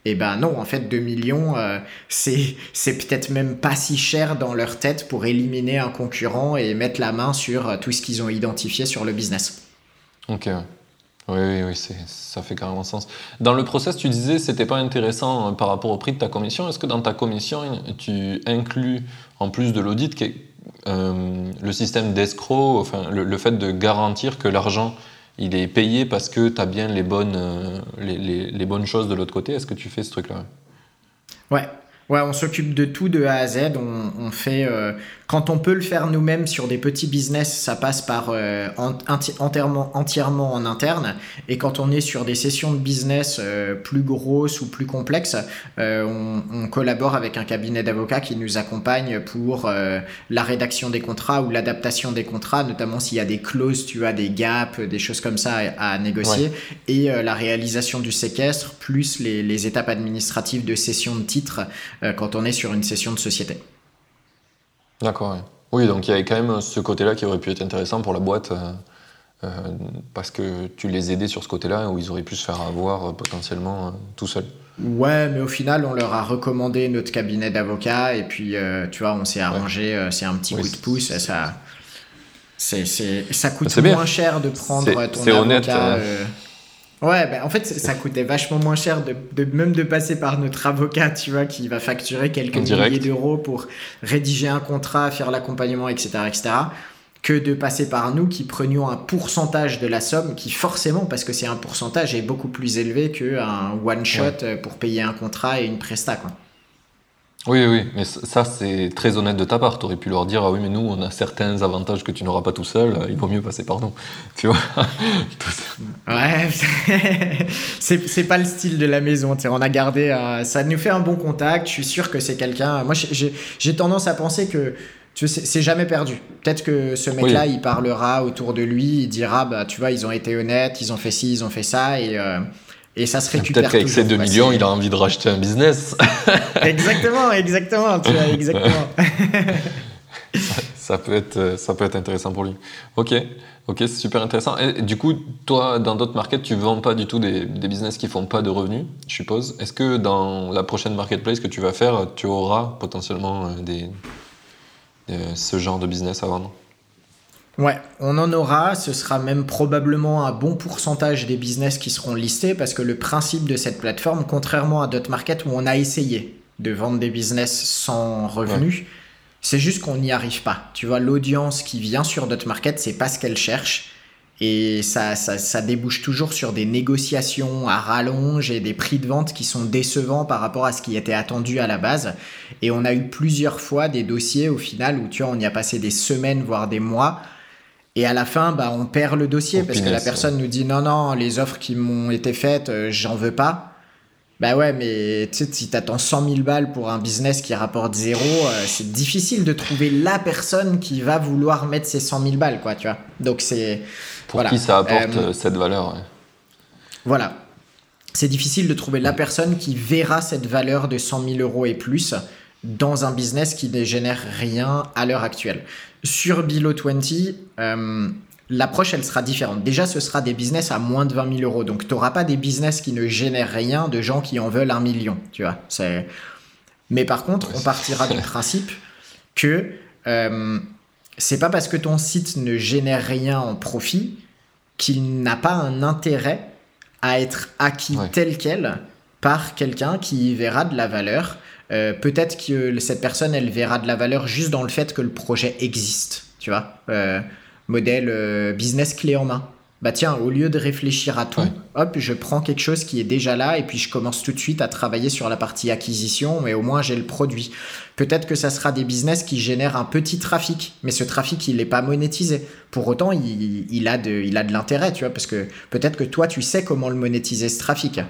eh ben non, en fait, 2 millions, euh, c'est, c'est peut-être même pas si cher dans leur tête pour éliminer un concurrent et mettre la main sur euh, tout ce qu'ils ont identifié sur le business. Ok. Oui, oui, oui ça fait carrément sens. Dans le process, tu disais c'était pas intéressant euh, par rapport au prix de ta commission. Est-ce que dans ta commission, tu inclus, en plus de l'audit, euh, le système d'escroc, enfin, le, fait de garantir que l'argent il est payé parce que tu as bien les bonnes, euh, les, bonnes choses de l'autre côté Est-ce que tu fais ce truc-là? Ouais, Ouais, on s'occupe de tout de A à Z. On, on fait, euh, quand on peut le faire nous-mêmes sur des petits business, ça passe par euh, entièrement, entièrement en interne. Et quand on est sur des sessions de business euh, plus grosses ou plus complexes, on, on, collabore avec un cabinet d'avocats qui nous accompagne pour la rédaction des contrats ou l'adaptation des contrats, notamment s'il y a des clauses, tu as des gaps, des choses comme ça à, négocier, et la réalisation du séquestre, plus les, les étapes administratives de cession de titres. Euh, quand on est sur une session de société. D'accord. Oui, donc il y avait quand même ce côté-là qui aurait pu être intéressant pour la boîte. Euh, euh, parce que tu les aidais sur ce côté-là où ils auraient pu se faire avoir potentiellement tout seuls. Ouais, mais au final, on leur a recommandé notre cabinet d'avocats et puis, tu vois, on s'est arrangé, c'est un petit coup de pouce. Ça, c'est, ça coûte moins cher de prendre ton avocat. Honnête, Ouais, bah, en fait, ça coûtait vachement moins cher de, même de passer par notre avocat, tu vois, qui va facturer quelques milliers d'euros pour rédiger un contrat, faire l'accompagnement, etc., etc., que de passer par nous qui prenions un pourcentage de la somme qui, forcément, parce que c'est un pourcentage, est beaucoup plus élevé qu'un one-shot pour payer un contrat et une presta, quoi. Oui, oui, mais ça, c'est très honnête de ta part. Tu aurais pu leur dire Ah oui, mais nous, on a certains avantages que tu n'auras pas tout seul, il vaut mieux passer par nous. Tu vois? Ouais, c'est pas le style de la maison. On a gardé. Euh, ça nous fait un bon contact. Je suis sûr que c'est quelqu'un. Moi, j'ai tendance à penser que c'est jamais perdu. Peut-être que ce mec-là, il parlera autour de lui, il dira Bah, tu vois, ils ont été honnêtes, ils ont fait ci, ils ont fait ça. Et. Euh, et ça se récupère Peut-être qu'avec ces 2 millions, il a envie de racheter un business. exactement, exactement, tu vois, exactement. ça, peut être, ça peut être intéressant pour lui. Ok, ok, c'est super intéressant. Et du coup, toi, dans d'autres markets, tu ne vends pas du tout des, des business qui font pas de revenus, je suppose. Est-ce que dans la prochaine marketplace que tu vas faire, tu auras potentiellement euh, des, euh, ce genre de business à vendre? Ouais, on en aura. Ce sera même probablement un bon pourcentage des business qui seront listés parce que le principe de cette plateforme, contrairement à d'autres markets où on a essayé de vendre des business sans revenus, c'est juste qu'on n'y arrive pas. Tu vois, l'audience qui vient sur d'autres markets, c'est pas ce qu'elle cherche. Et ça, ça, ça, débouche toujours sur des négociations à rallonge et des prix de vente qui sont décevants par rapport à ce qui était attendu à la base. Et on a eu plusieurs fois des dossiers au final où tu vois, on y a passé des semaines, voire des mois et à la fin, bah, on perd le dossier parce que la personne nous dit non, non, les offres qui m'ont été faites, euh, j'en veux pas. Bah ouais, mais tu sais, si t'attends 100 000 balles pour un business qui rapporte zéro, euh, c'est difficile de trouver la personne qui va vouloir mettre ces 100 000 balles, quoi, tu vois. Donc c'est. Pour qui ça apporte euh, cette valeur Voilà. C'est difficile de trouver la personne qui verra cette valeur de 100 000 euros et plus dans un business qui ne génère rien à l'heure actuelle. Sur Below 20, euh, l'approche, elle sera différente. Déjà, ce sera des business à moins de 20 000 euros. Donc, tu n'auras pas des business qui ne génèrent rien de gens qui en veulent un million, tu vois. Mais par contre, on partira du principe que euh, c'est pas parce que ton site ne génère rien en profit qu'il n'a pas un intérêt à être acquis tel quel par quelqu'un qui verra de la valeur. Euh, peut-être que cette personne, elle verra de la valeur juste dans le fait que le projet existe, tu vois. Euh, modèle euh, business clé en main. Bah tiens, au lieu de réfléchir à tout, hop, je prends quelque chose qui est déjà là et puis je commence tout de suite à travailler sur la partie acquisition, mais au moins j'ai le produit. Peut-être que ça sera des business qui génèrent un petit trafic, mais ce trafic, il n'est pas monétisé. Pour autant, il, a de, il a de l'intérêt, tu vois, parce que peut-être que toi, tu sais comment le monétiser, ce trafic.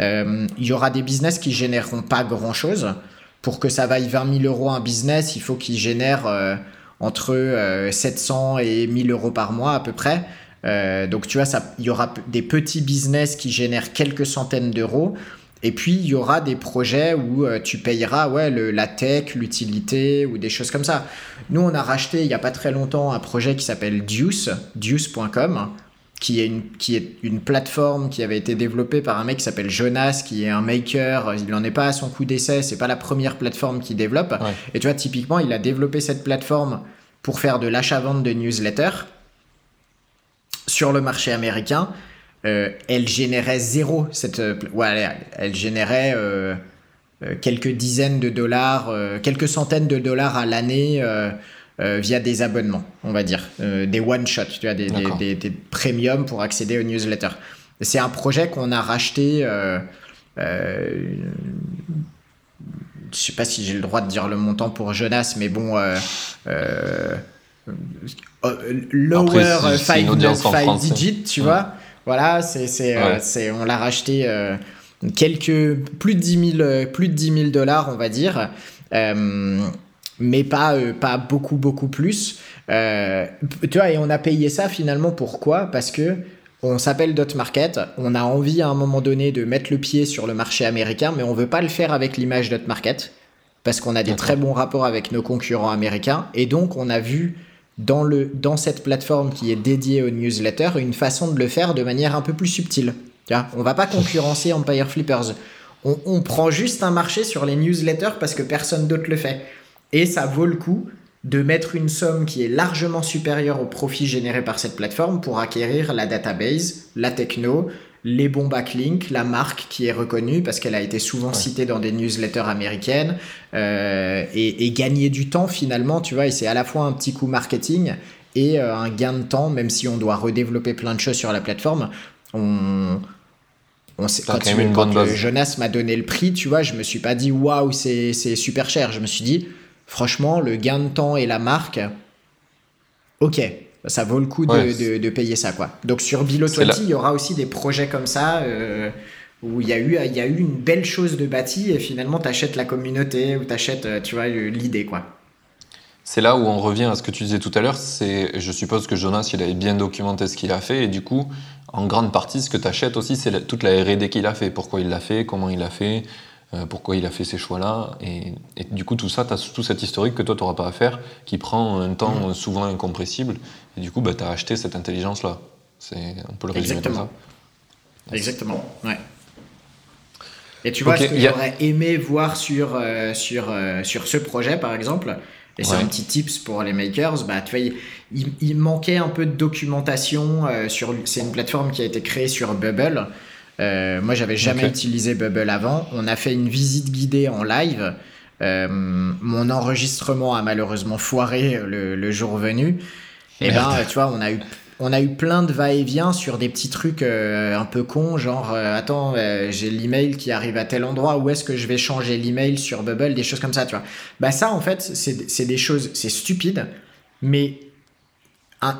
Euh, il y aura des business qui généreront pas grand-chose. Pour que ça vaille 20 000 euros un business, il faut qu'il génère... Euh, entre 700 euh, et 1000 euros par mois à peu près. Euh, donc tu vois, il y aura des petits business qui génèrent quelques centaines d'euros. Et puis il y aura des projets où euh, tu payeras ouais, la tech, l'utilité ou des choses comme ça. Nous, on a racheté il n'y a pas très longtemps un projet qui s'appelle Deuce, deuce.com, qui est, une, qui est une plateforme qui avait été développée par un mec qui s'appelle Jonas, qui est un maker. Il n'en est pas à son coup d'essai, c'est pas la première plateforme qu'il développe. Et tu vois, typiquement, il a développé cette plateforme pour faire de l'achat-vente de newsletters sur le marché américain. Euh, elle générait zéro. Cette, euh, elle générait euh, quelques dizaines de dollars, quelques centaines de dollars à l'année via des abonnements, on va dire, des one-shots, tu vois, des, des, des, premiums pour accéder aux newsletters. C'est un projet qu'on a racheté je sais pas si j'ai le droit de dire le montant pour Jonas, mais bon, lower 5 digits, tu vois. Voilà, c'est, c'est, euh, on l'a racheté quelques, plus de 10 000, plus de 10 000 dollars, on va dire. mais pas, pas beaucoup, beaucoup plus. tu vois, et on a payé ça finalement pourquoi? Parce que on s'appelle Dot Market, on a envie à un moment donné de mettre le pied sur le marché américain, mais on veut pas le faire avec l'image Dot Market, parce qu'on a des très bons rapports avec nos concurrents américains, et donc on a vu dans, le, dans cette plateforme qui est dédiée aux newsletters une façon de le faire de manière un peu plus subtile. On va pas concurrencer Empire Flippers. On, on prend juste un marché sur les newsletters parce que personne d'autre le fait. Et ça vaut le coup de mettre une somme qui est largement supérieure au profit généré par cette plateforme pour acquérir la database, la techno, les bons backlinks, la marque qui est reconnue parce qu'elle a été souvent citée dans des newsletters américaines euh, et, gagner du temps finalement, tu vois, et c'est à la fois un petit coup marketing et euh, un gain de temps, même si on doit redévelopper plein de choses sur la plateforme. On, on sait, quand, quand Jonas m'a donné le prix, tu vois, je me suis pas dit waouh, c'est super cher. Je me suis dit franchement, le gain de temps et la marque, ok, ça vaut le coup de, payer ça. quoi. Donc sur Bilo il y aura aussi des projets comme ça. Euh, où il y, a eu, il y a eu une belle chose de bâti et finalement tu achètes la communauté ou tu achètes euh, tu vois, l'idée. quoi. C'est là où on revient à ce que tu disais tout à l'heure. C'est, je suppose que Jonas, il avait bien documenté ce qu'il a fait et du coup, en grande partie, ce que tu achètes aussi, c'est toute la R&D qu'il a fait. Pourquoi il l'a fait, comment il l'a fait, euh, pourquoi il a fait ces choix-là. Et, du coup, tout ça, tu as tout cet historique que toi, tu n'auras pas à faire, qui prend un temps mm. souvent incompressible. Et du coup, bah, tu as acheté cette intelligence-là. On peut le résumer Exactement. comme ça. Exactement, ouais. Et tu vois, ce que j'aurais aimé voir sur, euh, sur, euh, sur ce projet, par exemple, et c'est un petit tips pour les makers, bah, tu vois, il, il manquait un peu de documentation. sur, c'est une plateforme qui a été créée sur Bubble. Euh, moi, j'avais jamais utilisé Bubble avant. On a fait une visite guidée en live. Euh, mon enregistrement a malheureusement foiré le, jour venu. Et eh ben, tu vois, on a eu on a eu plein de va-et-vient sur des petits trucs euh, un peu cons, genre attends, j'ai l'email qui arrive à tel endroit, où est-ce que je vais changer l'email sur Bubble, des choses comme ça, tu vois. Bah ça en fait, c'est des choses, c'est stupide, mais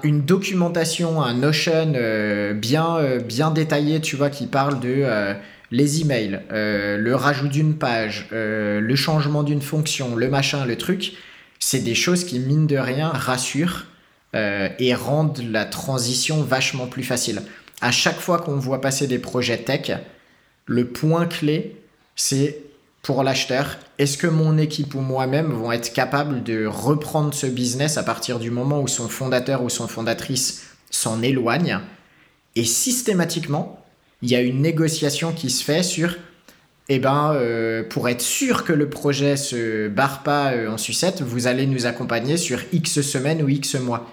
une documentation, un Notion euh, bien, euh, bien détaillé, tu vois, qui parle de euh, les emails, euh, le rajout d'une page, euh, le changement d'une fonction, le machin, le truc, c'est des choses qui, mine de rien, rassurent euh, et rendent la transition vachement plus facile. À chaque fois qu'on voit passer des projets tech, le point clé, c'est pour l'acheteur, est-ce que mon équipe ou moi-même vont être capables de reprendre ce business à partir du moment où son fondateur ou son fondatrice s'en éloigne? Et systématiquement, il y a une négociation qui se fait sur, eh ben, euh, pour être sûr que le projet se barre pas euh, en sucette, vous allez nous accompagner sur X semaines ou X mois.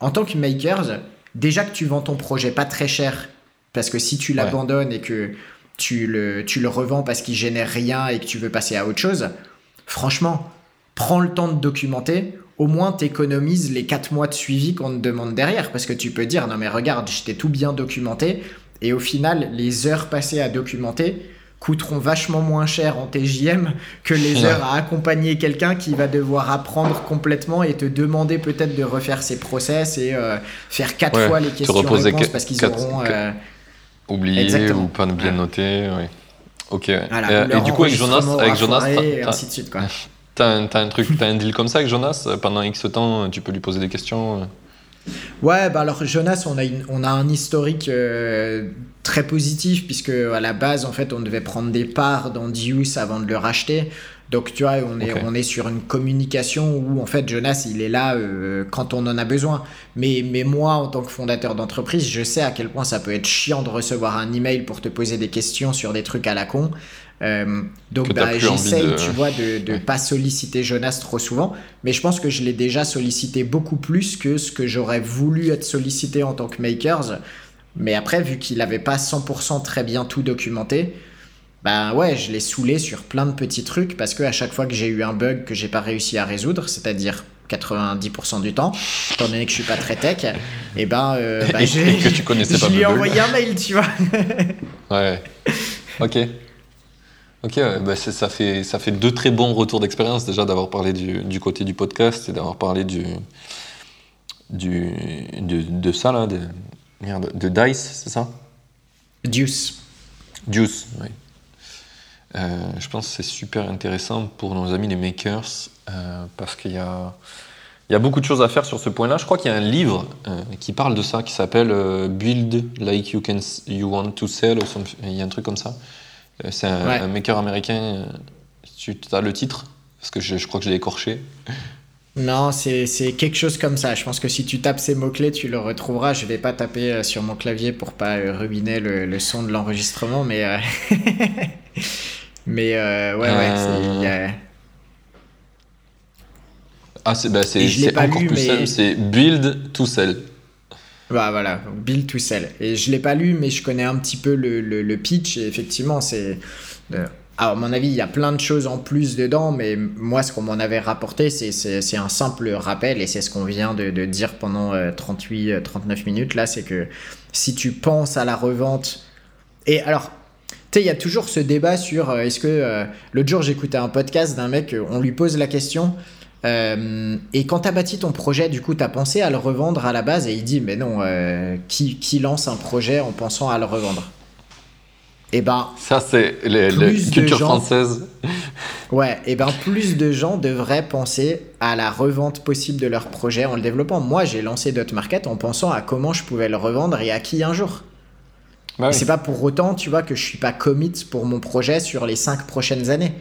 En tant que makers, déjà que tu vends ton projet pas très cher, parce que si tu l'abandonnes et que tu le, tu le revends parce qu'il génère rien et que tu veux passer à autre chose, franchement, prends le temps de documenter. Au moins, t'économises les 4 mois de suivi qu'on te demande derrière. Parce que tu peux dire, non mais regarde, je t'ai tout bien documenté. Et au final, les heures passées à documenter coûteront vachement moins cher en TJM que les heures à accompagner quelqu'un qui va devoir apprendre complètement et te demander peut-être de refaire ses process et euh, faire quatre fois les questions-réponses parce qu'ils auront... Euh, Oublié ou pas bien noté, oui. Ok. Euh, et du coup, avec Jonas, avec Jonas, et ainsi de suite, quoi. T'as un, truc, as un deal comme ça avec Jonas Pendant X temps, tu peux lui poser des questions Ouais, bah alors Jonas, on a, on a un historique euh, très positif puisque à la base, en fait, on devait prendre des parts dans Dius avant de le racheter. Donc, tu vois, on est, on est sur une communication où, en fait, Jonas, il est là euh, quand on en a besoin. Mais, mais moi, en tant que fondateur d'entreprise, je sais à quel point ça peut être chiant de recevoir un email pour te poser des questions sur des trucs à la con. Euh, donc bah, j'essaye, tu vois, de ne pas solliciter Jonas trop souvent, mais je pense que je l'ai déjà sollicité beaucoup plus que ce que j'aurais voulu être sollicité en tant que makers. Mais après, vu qu'il n'avait pas 100% très bien tout documenté, bah ouais, je l'ai saoulé sur plein de petits trucs parce que à chaque fois que j'ai eu un bug que j'ai pas réussi à résoudre, c'est-à-dire 90% du temps, étant donné que je suis pas très tech, et eh ben, euh, bah, que tu connaissais pas je lui ai envoyé un mail, tu vois. ouais. Ok. Ok, bah ça, fait, ça fait deux très bons retours d'expérience déjà d'avoir parlé du, du, côté du podcast et d'avoir parlé du, du, de, de ça là, de, merde, de Dice, c'est ça? Deuce. Deuce, oui. Euh, je pense que c'est super intéressant pour nos amis les makers euh, parce qu'il y a, il y a beaucoup de choses à faire sur ce point-là. Je crois qu'il y a un livre euh, qui parle de ça qui s'appelle Build Like You, can, you Want to Sell. Il y a un truc comme ça. C'est un, maker américain. Tu as le titre? Parce que je, je crois que j'ai écorché. Non, c'est quelque chose comme ça. Je pense que si tu tapes ces mots-clés, tu le retrouveras. Je vais pas taper sur mon clavier pour pas ruiner le, le son de l'enregistrement, mais Mais euh, ouais, ouais, c'est. Euh, ah, c'est bah, encore plus simple, c'est Build to Sell. Bah voilà, Build to Sell. Et je l'ai pas lu, mais je connais un petit peu le, le, pitch. Et effectivement, c'est. Euh, alors, à mon avis, il y a plein de choses en plus dedans, mais moi, ce qu'on m'en avait rapporté, c'est un simple rappel, et c'est ce qu'on vient de, dire pendant 38-39 minutes, là, c'est que si tu penses à la revente, et alors, tu sais, il y a toujours ce débat sur euh, est-ce que. Euh, l'autre jour, j'écoutais un podcast d'un mec, euh, on lui pose la question. et quand t'as bâti ton projet, du coup, t'as pensé à le revendre à la base et il dit Mais non, qui, qui, lance un projet en pensant à le revendre? Eh ben. Ça, c'est les, culture française. ouais, et eh ben plus de gens devraient penser à la revente possible de leur projet en le développant. Moi, j'ai lancé Dot Market en pensant à comment je pouvais le revendre et à qui un jour. Bah c'est pas pour autant, tu vois, que je suis pas commit pour mon projet sur les cinq prochaines années.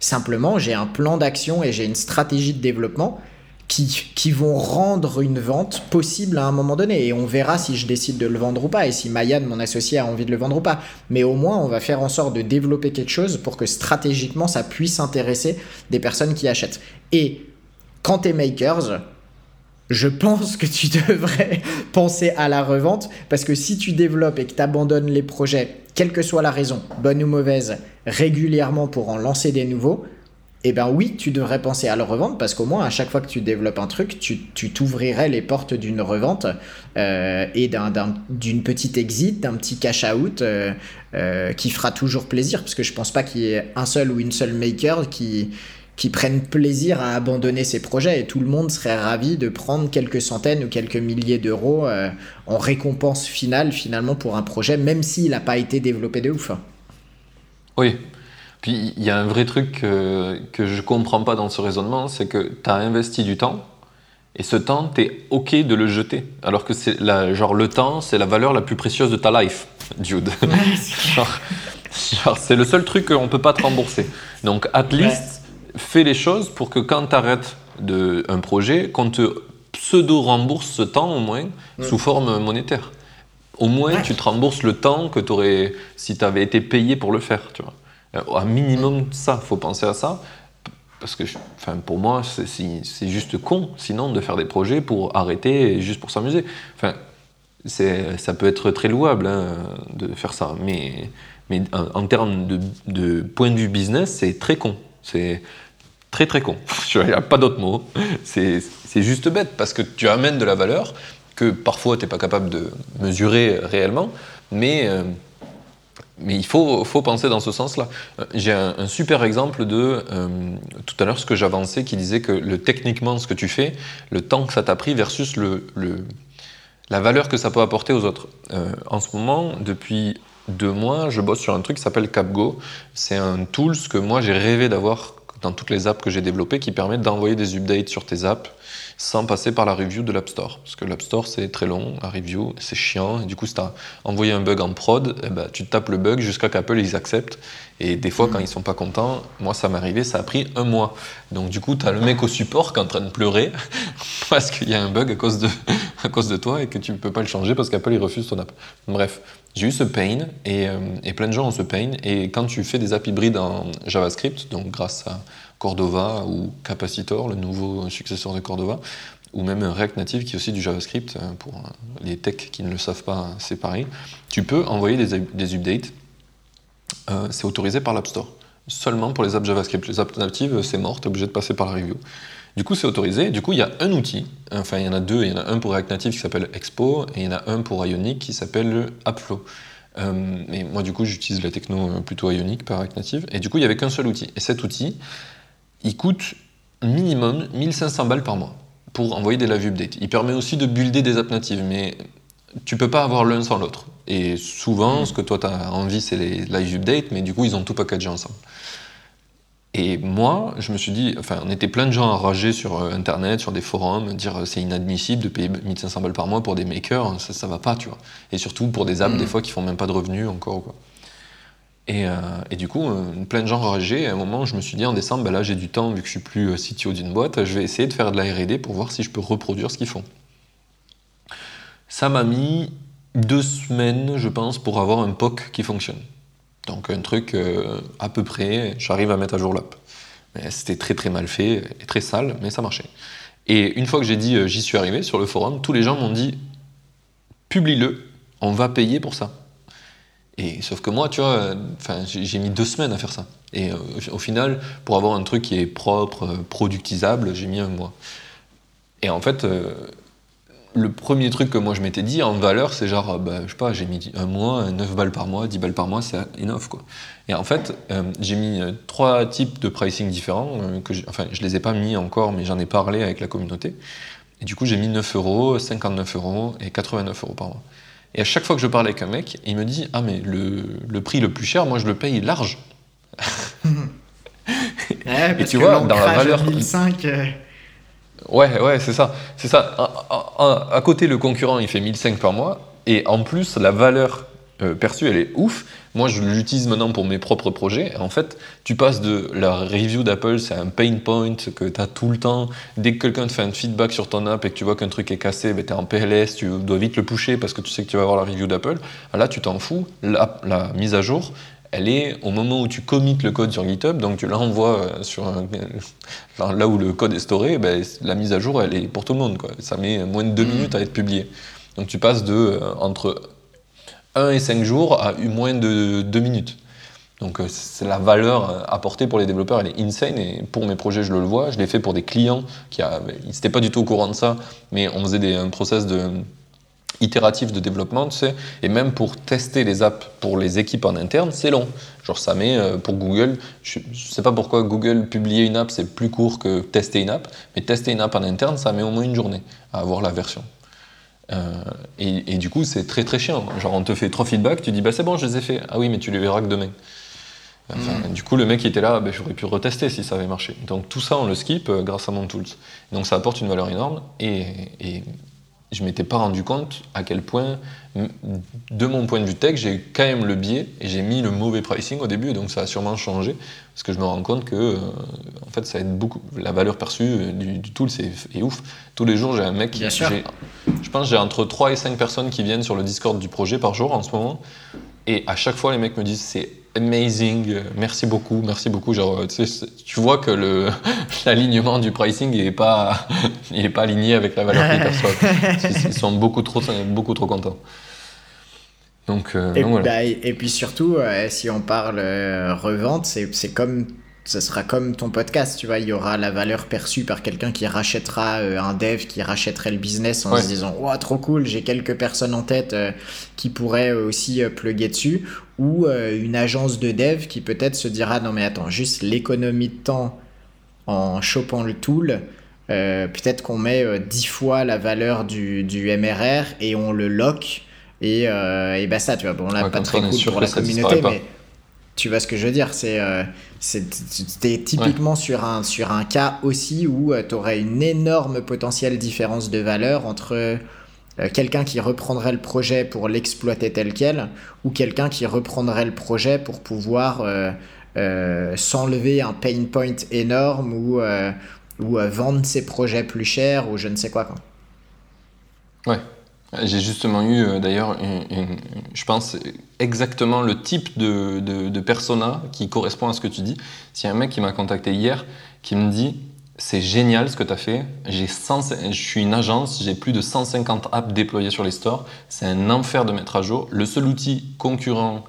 Simplement, j'ai un plan d'action et j'ai une stratégie de développement qui, vont rendre une vente possible à un moment donné. Et on verra si je décide de le vendre ou pas, et si Mayan, mon associé, a envie de le vendre ou pas. Mais au moins, on va faire en sorte de développer quelque chose pour que stratégiquement, ça puisse intéresser des personnes qui achètent. Et quand t'es makers, je pense que tu devrais penser à la revente parce que si tu développes et que tu abandonnes les projets, quelle que soit la raison, bonne ou mauvaise, régulièrement pour en lancer des nouveaux, eh bien oui, tu devrais penser à le revendre parce qu'au moins à chaque fois que tu développes un truc, tu t'ouvrirais les portes d'une revente euh, et d'une petite exit, d'un petit cash out euh, euh, qui fera toujours plaisir parce que je pense pas qu'il y ait un seul ou une seule maker qui, qui prennent plaisir à abandonner ces projets et tout le monde serait ravi de prendre quelques centaines ou quelques milliers d'euros en récompense finale finalement pour un projet même s'il n'a pas été développé de ouf. Oui. Puis il y a un vrai truc que, que je comprends pas dans ce raisonnement, c'est que tu as investi du temps, et ce temps, tu es OK de le jeter. Alors que c'est la, genre le temps, c'est la valeur la plus précieuse de ta life, Jude. genre, c'est le seul truc qu'on peut pas te rembourser. Donc, at least, fais les choses pour que quand tu arrêtes de, un projet, qu'on te pseudo-rembourse ce temps au moins Mm. sous forme monétaire. Au moins, Ouais. tu te rembourses le temps que tu aurais si tu avais été payé pour le faire. Tu vois. Euh, Un minimum ça, faut penser à ça. Parce que, enfin, pour moi, c'est- juste con, sinon, de faire des projets pour arrêter juste pour s'amuser. Enfin, ça peut être très louable hein, de faire ça, mais, mais en, termes de, point de vue business, c'est très con. C'est très très con. Il n'y a pas d'autre mot. C'est c'est juste bête parce que tu amènes de la valeur que parfois tu n'es pas capable de mesurer réellement, mais, euh, mais il faut, faut penser dans ce sens-là. Euh, J'ai un, super exemple de euh, tout à l'heure ce que j'avançais qui disait que le, techniquement ce que tu fais, le temps que ça t'a pris versus le, la valeur que ça peut apporter aux autres. Euh, en ce moment, depuis deux mois, je bosse sur un truc qui s'appelle CapGo. C'est un tool que moi j'ai rêvé d'avoir dans toutes les apps que j'ai développées qui permettent d'envoyer des updates sur tes apps sans passer par la review de l'App Store. Parce que l'App Store c'est très long, la review c'est chiant, et du coup si tu as envoyé un bug en prod, eh ben, tu tapes le bug jusqu'à qu'Apple ils acceptent. Et des fois quand ils sont pas contents, moi ça m'est arrivé, ça a pris un mois. Donc du coup tu as le mec au support qui est en train de pleurer parce qu'il y a un bug à cause de, à cause de toi et que tu ne peux pas le changer parce qu'Apple il refuse ton app. Bref, j'ai eu ce pain et, euh, et plein de gens ont ce pain. Et quand tu fais des apps hybrides en JavaScript, donc grâce à Cordova ou Capacitor, le nouveau successeur de Cordova, ou même React Native qui est aussi du JavaScript, euh, pour euh, les techs qui ne le savent pas, c'est pareil, tu peux envoyer des, des updates. Euh, c'est autorisé par l'App Store. Seulement pour les apps JavaScript. Les apps natives, c'est mort, tu es obligé de passer par la review. Du coup, c'est autorisé. Du coup, il y a un outil, enfin, il y en a deux. Il y en a un pour React Native qui s'appelle Expo, et il y en a un pour Ionic qui s'appelle le AppFlow. Euh, et moi, du coup, j'utilise la techno euh, plutôt Ionic par React Native. Et du coup, il n'y avait qu'un seul outil. Et cet outil, il coûte minimum 1500 balles par mois pour envoyer des live updates. Il permet aussi de builder des apps natives, mais tu peux pas avoir l'un sans l'autre. Et souvent, ce que toi, tu as envie, c'est les live updates, mais du coup, ils ont tout packagé ensemble. Et moi, je me suis dit, enfin, on était plein de gens enragés sur euh, Internet, sur des forums, dire euh, c'est inadmissible de payer 1500 balles par mois pour des makers, ça, ça va pas, tu vois. Et surtout pour des apps, Mm. des fois, qui font même pas de revenus encore, quoi. Et, euh, et du coup, euh, plein de gens. Et à un moment, je me suis dit, en décembre, bah là, j'ai du temps, vu que je suis plus euh, CTO d'une boîte, je vais essayer de faire de la R&D pour voir si je peux reproduire ce qu'ils font. Ça m'a mis deux semaines, je pense, pour avoir un POC qui fonctionne. Donc un truc à peu près, j'arrive à mettre à jour l'app. C'était très très mal fait et très sale, mais ça marchait. Et une fois que j'ai dit j'y suis arrivé sur le forum, tous les gens m'ont dit publie-le, on va payer pour ça. Et sauf que moi, tu vois, j'ai mis deux semaines à faire ça. Et euh, au final, pour avoir un truc qui est propre, euh, productisable, j'ai mis un mois. Et en fait, euh, le premier truc que moi je m'étais dit en valeur, c'est genre, bah, je sais pas, j'ai mis un mois, 9 balles par mois, 10 balles par mois, c'est enough quoi. Et en fait, j'ai mis trois types de pricing différents, que enfin, je les ai pas mis encore, mais j'en ai parlé avec la communauté. Et du coup, j'ai mis 9 euros, 59 euros et 89 euros par mois. Et à chaque fois que je parle avec un mec, il me dit Ah, mais le, le prix le plus cher, moi je le paye large. Ouais, parce tu vois, dans la valeur- 1005, euh, Ouais, ouais, c'est ça. C'est ça. À, à- à- à côté, le concurrent, il fait 1005 par mois. Et en plus, la valeur euh, perçue, elle est ouf. Moi, je l'utilise maintenant pour mes propres projets. Et en fait, tu passes de la review d'Apple, c'est un pain point que tu as tout le temps. Dès que quelqu'un te fait un feedback sur ton app et que tu vois qu'un truc est cassé, ben, tu es en PLS, tu dois vite le pusher parce que tu sais que tu vas avoir la review d'Apple. Là, tu t'en fous. La, la mise à jour, elle est au moment où tu commits le code sur GitHub, donc tu l'envoies euh, sur un- enfin, là où le code est storé, ben, la mise à jour, elle est pour tout le monde. Quoi. Ça met moins de deux Mhm. minutes à être publié. Donc tu passes de euh, entre 1 et 5 jours à moins de 2 minutes. Donc euh, c'est la valeur euh, apportée pour les développeurs, elle est insane. Et pour mes projets, je le vois. Je l'ai fait pour des clients qui n'étaient pas du tout au courant de ça, mais on faisait des, un process de itératif de développement, tu sais, et même pour tester les apps pour les équipes en interne, c'est long. Genre ça met euh, pour Google, je, je sais pas pourquoi Google publier une app c'est plus court que tester une app, mais tester une app en interne ça met au moins une journée à avoir la version. Euh, et, et du coup c'est très très chiant. Genre on te fait trois feedbacks, tu dis bah c'est bon je les ai fait, ah oui mais tu les verras que demain. Mm. Du coup, le mec qui était là, ben, j'aurais pu retester si ça avait marché. Donc tout ça, on le skip euh, grâce à mon tools. Donc ça apporte une valeur énorme et, et je m'étais pas rendu compte à quel point, de mon point de vue tech, j'ai quand même le biais et j'ai mis le mauvais pricing au début, donc ça a sûrement changé parce que je me rends compte que euh, en fait ça aide beaucoup. La valeur perçue euh, du, tool c'est est ouf. Tous les jours j'ai un mec, je pense j'ai entre 3 et 5 personnes qui viennent sur le Discord du projet par jour en ce moment et à chaque fois les mecs me disent c'est amazing, merci beaucoup, merci beaucoup. Genre, tu, sais, tu vois que le, l'alignement du pricing n'est pas, il est pas aligné avec la valeur qu'ils perçoivent. Ils sont beaucoup trop, beaucoup trop contents. Donc, euh, et, voilà. Bah, et, puis surtout, euh, si on parle euh, revente, c'est, c'est comme ce sera comme ton podcast, tu vois, il y aura la valeur perçue par quelqu'un qui rachètera un dev, qui rachèterait le business en se disant oh, trop cool, j'ai quelques personnes en tête qui pourraient aussi plugger dessus. Ou euh, une agence de dev qui peut-être se dira non mais attends, juste l'économie de temps en chopant le tool, euh, peut-être qu'on met euh, dix 10 fois la valeur du, du, MRR et on le lock et, et bah ça, tu vois, bon là pas très cool pour la communauté, mais tu vois ce que je veux dire, c'est c'était typiquement sur, un, sur un cas aussi où tu aurais une énorme potentielle différence de valeur entre euh, quelqu'un qui reprendrait le projet pour l'exploiter tel quel, ou quelqu'un qui reprendrait le projet pour pouvoir euh, euh, s'enlever un pain point énorme ou, ou vendre ses projets plus chers ou je ne sais quoi. quoi. Ouais. J'ai justement eu d'ailleurs, je pense, exactement le type de, de, persona qui correspond à ce que tu dis. C'est un mec qui m'a contacté hier qui me dit c'est génial ce que tu as fait. J'ai je suis une agence, j'ai plus de 150 apps déployées sur les stores. C'est un enfer de mettre à jour. Le seul outil concurrent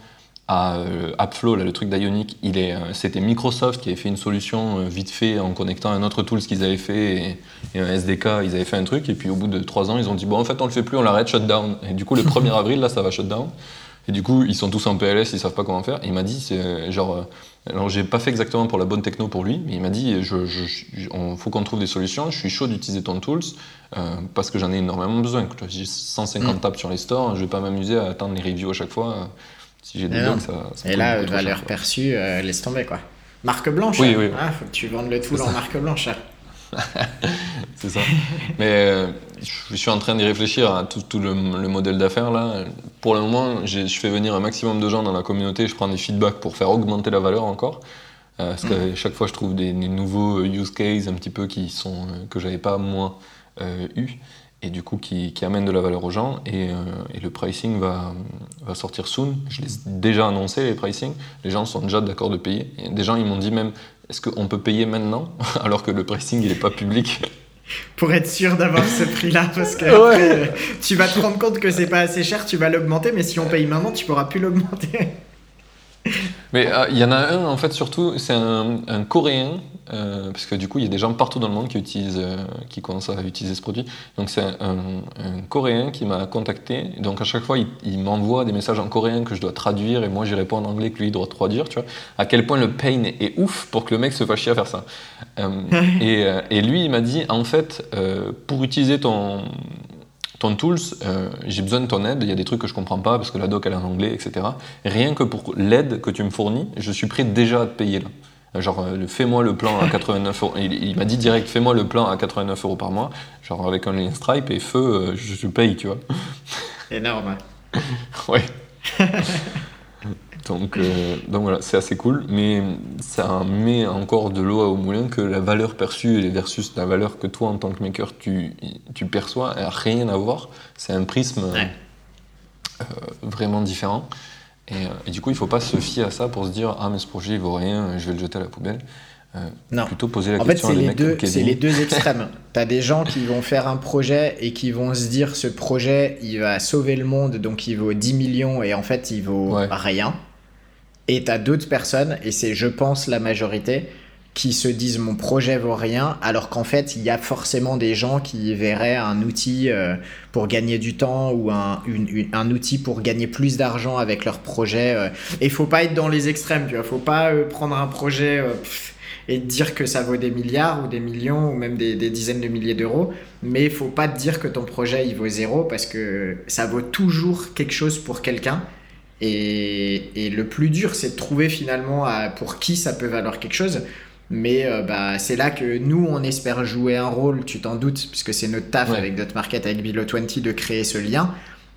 à euh, AppFlow, le truc d'Ionic, euh, c'était Microsoft qui avait fait une solution euh, vite fait en connectant un autre tool ce qu'ils avaient fait et, un SDK, ils avaient fait un truc. Et puis au bout de trois ans, ils ont dit bon en fait on le fait plus, on l'arrête, shutdown. Et du coup le 1er avril là ça va shutdown. Et du coup, ils sont tous en PLS, ils savent pas comment faire. Et il m'a dit, c'est genre, alors j'ai pas fait exactement pour la bonne techno pour lui, mais il m'a dit, je, je, faut qu'on trouve des solutions. Je suis chaud d'utiliser ton tools euh, parce que j'en ai énormément besoin. J'ai 150 mm. tables sur les stores, je vais pas m'amuser à attendre les reviews à chaque fois. Si j'ai des bugs, ça, ça, Et là, valeur perçue, euh, laisse tomber quoi. Marque blanche. Oui, hein. oui. Ah, faut que tu vendes le tool en marque blanche. Hein. c'est ça. Mais euh, je suis en train d'y réfléchir à tout, le, modèle d'affaires là. Pour le moment, je fais venir un maximum de gens dans la communauté, je prends des feedbacks pour faire augmenter la valeur encore. Euh, parce que mm. chaque fois, je trouve des, nouveaux use cases un petit peu qui sont que j'avais pas moi eu et du coup qui, qui, amènent de la valeur aux gens et, et, le pricing va, va sortir soon. Je l'ai déjà annoncé les pricing, les gens sont déjà d'accord de payer. des gens ils m'ont dit même est-ce qu'on peut payer maintenant? Alors que le pricing il n'est pas public pour être sûr d'avoir ce prix-là, parce que tu vas te rendre compte que c'est pas assez cher, tu vas l'augmenter, mais si on paye maintenant, tu pourras plus l'augmenter. Mais euh, il y en a un, en fait, surtout, c'est un, Coréen, euh, parce que du coup, il y a des gens partout dans le monde qui, utilisent, euh, qui commencent à utiliser ce produit. Donc, c'est un, Coréen qui m'a contacté. Donc, à chaque fois, il, m'envoie des messages en coréen que je dois traduire, et moi, j'y réponds en anglais que lui, il doit traduire, tu vois. À quel point le pain est ouf pour que le mec se fasse chier à faire ça. et, et, lui, il m'a dit, en fait, pour utiliser ton ton tools, euh, j'ai besoin de ton aide, il y a des trucs que je comprends pas parce que la doc elle est en anglais, etc. Rien que pour l'aide que tu me fournis, je suis prêt déjà à te payer là. Genre, euh, fais-moi le plan à 89 euros. Il, m'a dit direct, fais-moi le plan à 89 euros par mois, genre avec un lien Stripe et feu, euh, je te paye, tu vois. Énorme. ouais. Donc, euh, donc voilà, c'est assez cool, mais ça met encore de l'eau au moulin que la valeur perçue versus la valeur que toi en tant que maker tu, tu perçois n'a rien à voir. C'est un prisme euh, vraiment différent. Et, euh, et, du coup, il ne faut pas se fier à ça pour se dire Ah, mais ce projet il vaut rien, je vais le jeter à la poubelle. non. Plutôt poser la en question fait, c'est les, deux, c'est les deux extrêmes. tu as des gens qui vont faire un projet et qui vont se dire ce projet il va sauver le monde donc il vaut 10 millions et en fait il vaut rien. Et t'as d'autres personnes, et c'est je pense la majorité, qui se disent mon projet vaut rien, alors qu'en fait il y a forcément des gens qui verraient un outil euh, pour gagner du temps ou un, un outil pour gagner plus d'argent avec leur projet. Euh. Et faut pas être dans les extrêmes, tu vois, faut pas euh, prendre un projet et dire que ça vaut des milliards ou des millions ou même des, des dizaines de milliers d'euros, mais faut pas te dire que ton projet il vaut zéro parce que ça vaut toujours quelque chose pour quelqu'un Et, et le plus dur, c'est de trouver finalement pour qui ça peut valoir quelque chose. Mais euh, bah, c'est là que nous, on espère jouer un rôle, tu t'en doutes, puisque c'est notre taf avec avec Market, avec Below20, de créer ce lien.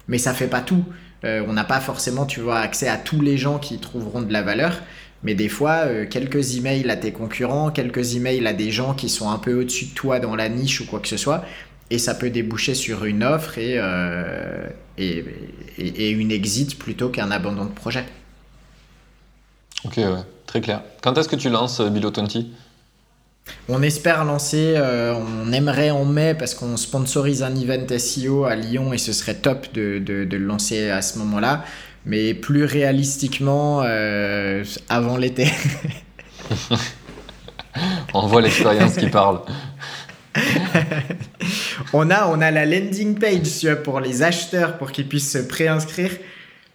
Mais ça fait pas tout. Euh, on n'a pas forcément, tu vois, accès à tous les gens qui trouveront de la valeur. Mais des fois, euh, quelques emails à tes concurrents, quelques emails à des gens qui sont un peu au-dessus de toi dans la niche ou quoi que ce soit, et ça peut déboucher sur une offre et, et, et, une exit plutôt qu'un abandon de projet. Ok, ouais. Très clair. Quand est-ce que tu lances euh, Bilo 20 on espère lancer, euh, on aimerait en mai parce qu'on sponsorise un event SEO à Lyon et ce serait top de, le lancer à ce moment-là. Mais plus réalistiquement, euh, avant l'été. on voit l'expérience qui parle. on, a, on a la landing page pour les acheteurs pour qu'ils puissent se préinscrire.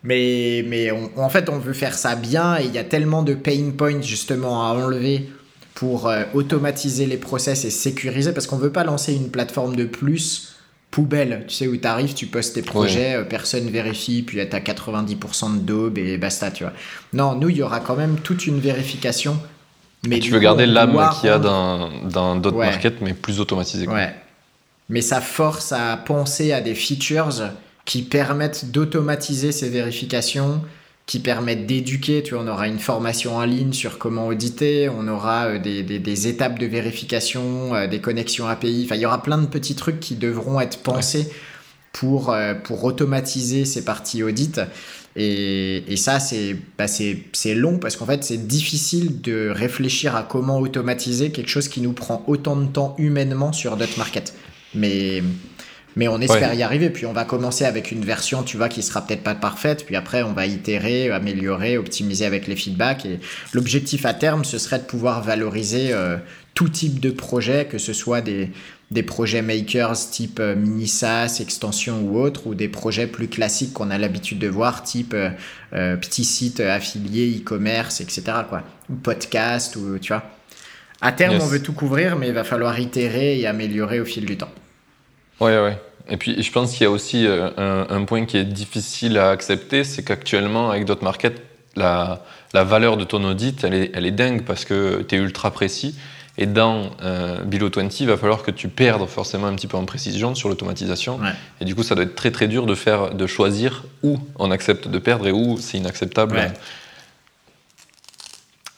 Mais, mais en fait, on veut faire ça bien et il y a tellement de pain points justement à enlever pour euh, automatiser les process et sécuriser parce qu'on veut pas lancer une plateforme de plus poubelle, tu sais, où tu arrives, tu postes tes projets, euh, personne vérifie, puis tu as 90% de daube et basta, tu vois. Non, nous, il y aura quand même toute une vérification. Mais tu veux garder l'âme qu'il y a dans d'autres markets, mais plus automatisé. Ouais. Mais ça force à penser à des features qui permettent d'automatiser ces vérifications, qui permettent d'éduquer. Tu vois, on aura une formation en ligne sur comment auditer, on aura euh, des, des, étapes de vérification, euh, des connexions API. Enfin, il y aura plein de petits trucs qui devront être pensés pour, euh, pour automatiser ces parties audit. Et, et ça, c'est bah long parce qu'en fait, c'est difficile de réfléchir à comment automatiser quelque chose qui nous prend autant de temps humainement sur notre market. Mais mais on espère y arriver. Puis on va commencer avec une version, tu vois, qui sera peut-être pas parfaite. Puis après, on va itérer, améliorer, optimiser avec les feedbacks. Et l'objectif à terme, ce serait de pouvoir valoriser euh, tout type de projet, que ce soit des, des projets makers type euh, mini SaaS, extension ou autre, ou des projets plus classiques qu'on a l'habitude de voir, type euh, euh petit site affilié, e-commerce, etc. Quoi. Ou podcast, ou tu vois. À terme, on veut tout couvrir, mais il va falloir itérer et améliorer au fil du temps. Ouais, ouais. Et puis, je pense qu'il y a aussi euh, un, point qui est difficile à accepter, c'est qu'actuellement, avec DotMarket, la, la valeur de ton audit, elle est, elle est dingue parce que tu es ultra précis. Et dans euh, Below 20, il va falloir que tu perdes forcément un petit peu en précision sur l'automatisation. Et du coup, ça doit être très très dur de, faire, de choisir où on accepte de perdre et où c'est inacceptable.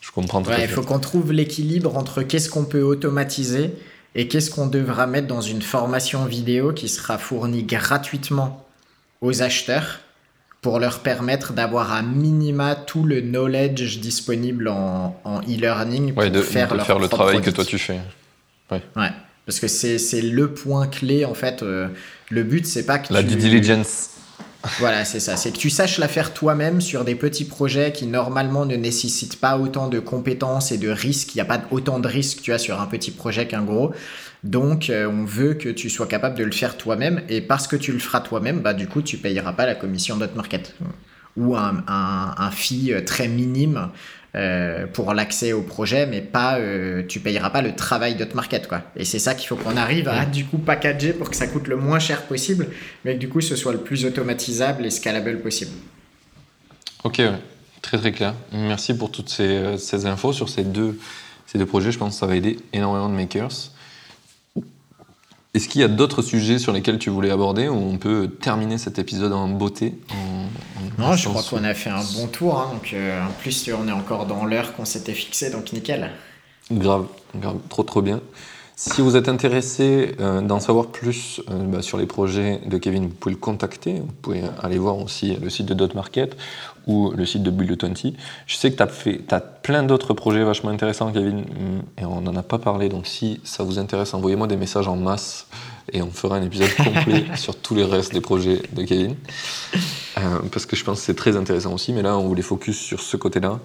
Je comprends très bien. Il faut qu'on trouve l'équilibre entre qu'est-ce qu'on peut automatiser et qu'est-ce qu'on devra mettre dans une formation vidéo qui sera fournie gratuitement aux acheteurs pour leur permettre d'avoir à minima tout le knowledge disponible en, e-learning pour de, faire, faire le travail que toi tu fais. Ouais. ouais parce que c'est le point clé en fait. Euh, le but c'est pas que la due diligence. Voilà, c'est ça. C'est que tu saches la faire toi-même sur des petits projets qui normalement ne nécessitent pas autant de compétences et de risques. Il n'y a pas autant de risques, tu as sur un petit projet qu'un gros. Donc, euh, on veut que tu sois capable de le faire toi-même. Et parce que tu le feras toi-même, bah, du coup, tu payeras pas la commission market ou un, un, un fee euh, très minime euh, pour l'accès au projet, mais pas, euh, tu payeras pas le travail market quoi. Et c'est ça qu'il faut qu'on arrive à du coup packager pour que ça coûte le moins cher possible, mais que du coup ce soit le plus automatisable et scalable possible. Ok, très très clair. Merci pour toutes ces, euh, ces, infos sur ces deux, ces deux projets. Je pense que ça va aider énormément de makers. Est-ce qu'il y a d'autres sujets sur lesquels tu voulais aborder ou on peut terminer cet épisode en beauté Non, je crois qu'on a fait un bon tour. Hein, donc, euh, en plus, on est encore dans l'heure qu'on s'était fixé, donc nickel. Grave, grave, trop trop bien. Si vous êtes intéressé euh, d'en savoir plus euh, bah, sur les projets de Kevin, vous pouvez le contacter. Vous pouvez aller voir aussi le site de Dot Market ou le site de Build 20. Je sais que tu as, fait, as plein d'autres projets vachement intéressants, Kevin, mm, et on n'en a pas parlé. Donc si ça vous intéresse, envoyez-moi des messages en masse et on fera un épisode complet sur tous les restes des projets de Kevin. Euh, parce que je pense que c'est très intéressant aussi. Mais là, on voulait focus sur ce côté-là.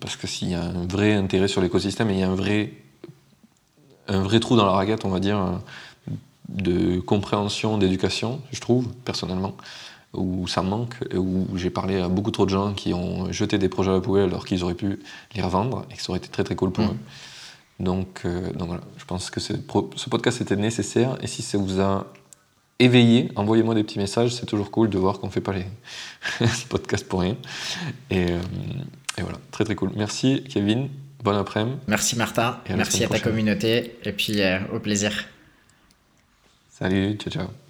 parce que s'il y a un vrai intérêt sur l'écosystème et il y a un vrai un vrai trou dans la raquette, on va dire, de compréhension, d'éducation, je trouve, personnellement, où ça manque, où j'ai parlé à beaucoup trop de gens qui ont jeté des projets à la poubelle alors qu'ils auraient pu les revendre et que ça aurait été très très cool pour mmh. eux. Donc, euh, donc, voilà, je pense que ce, podcast était nécessaire et si ça vous a éveillé, envoyez-moi des petits messages, c'est toujours cool de voir qu'on ne fait pas les podcasts pour rien. Euh, et, voilà, très très cool. Merci Kevin, bon après-midi. Merci Martin, à merci à ta communauté et puis euh, au plaisir. Salut, ciao ciao.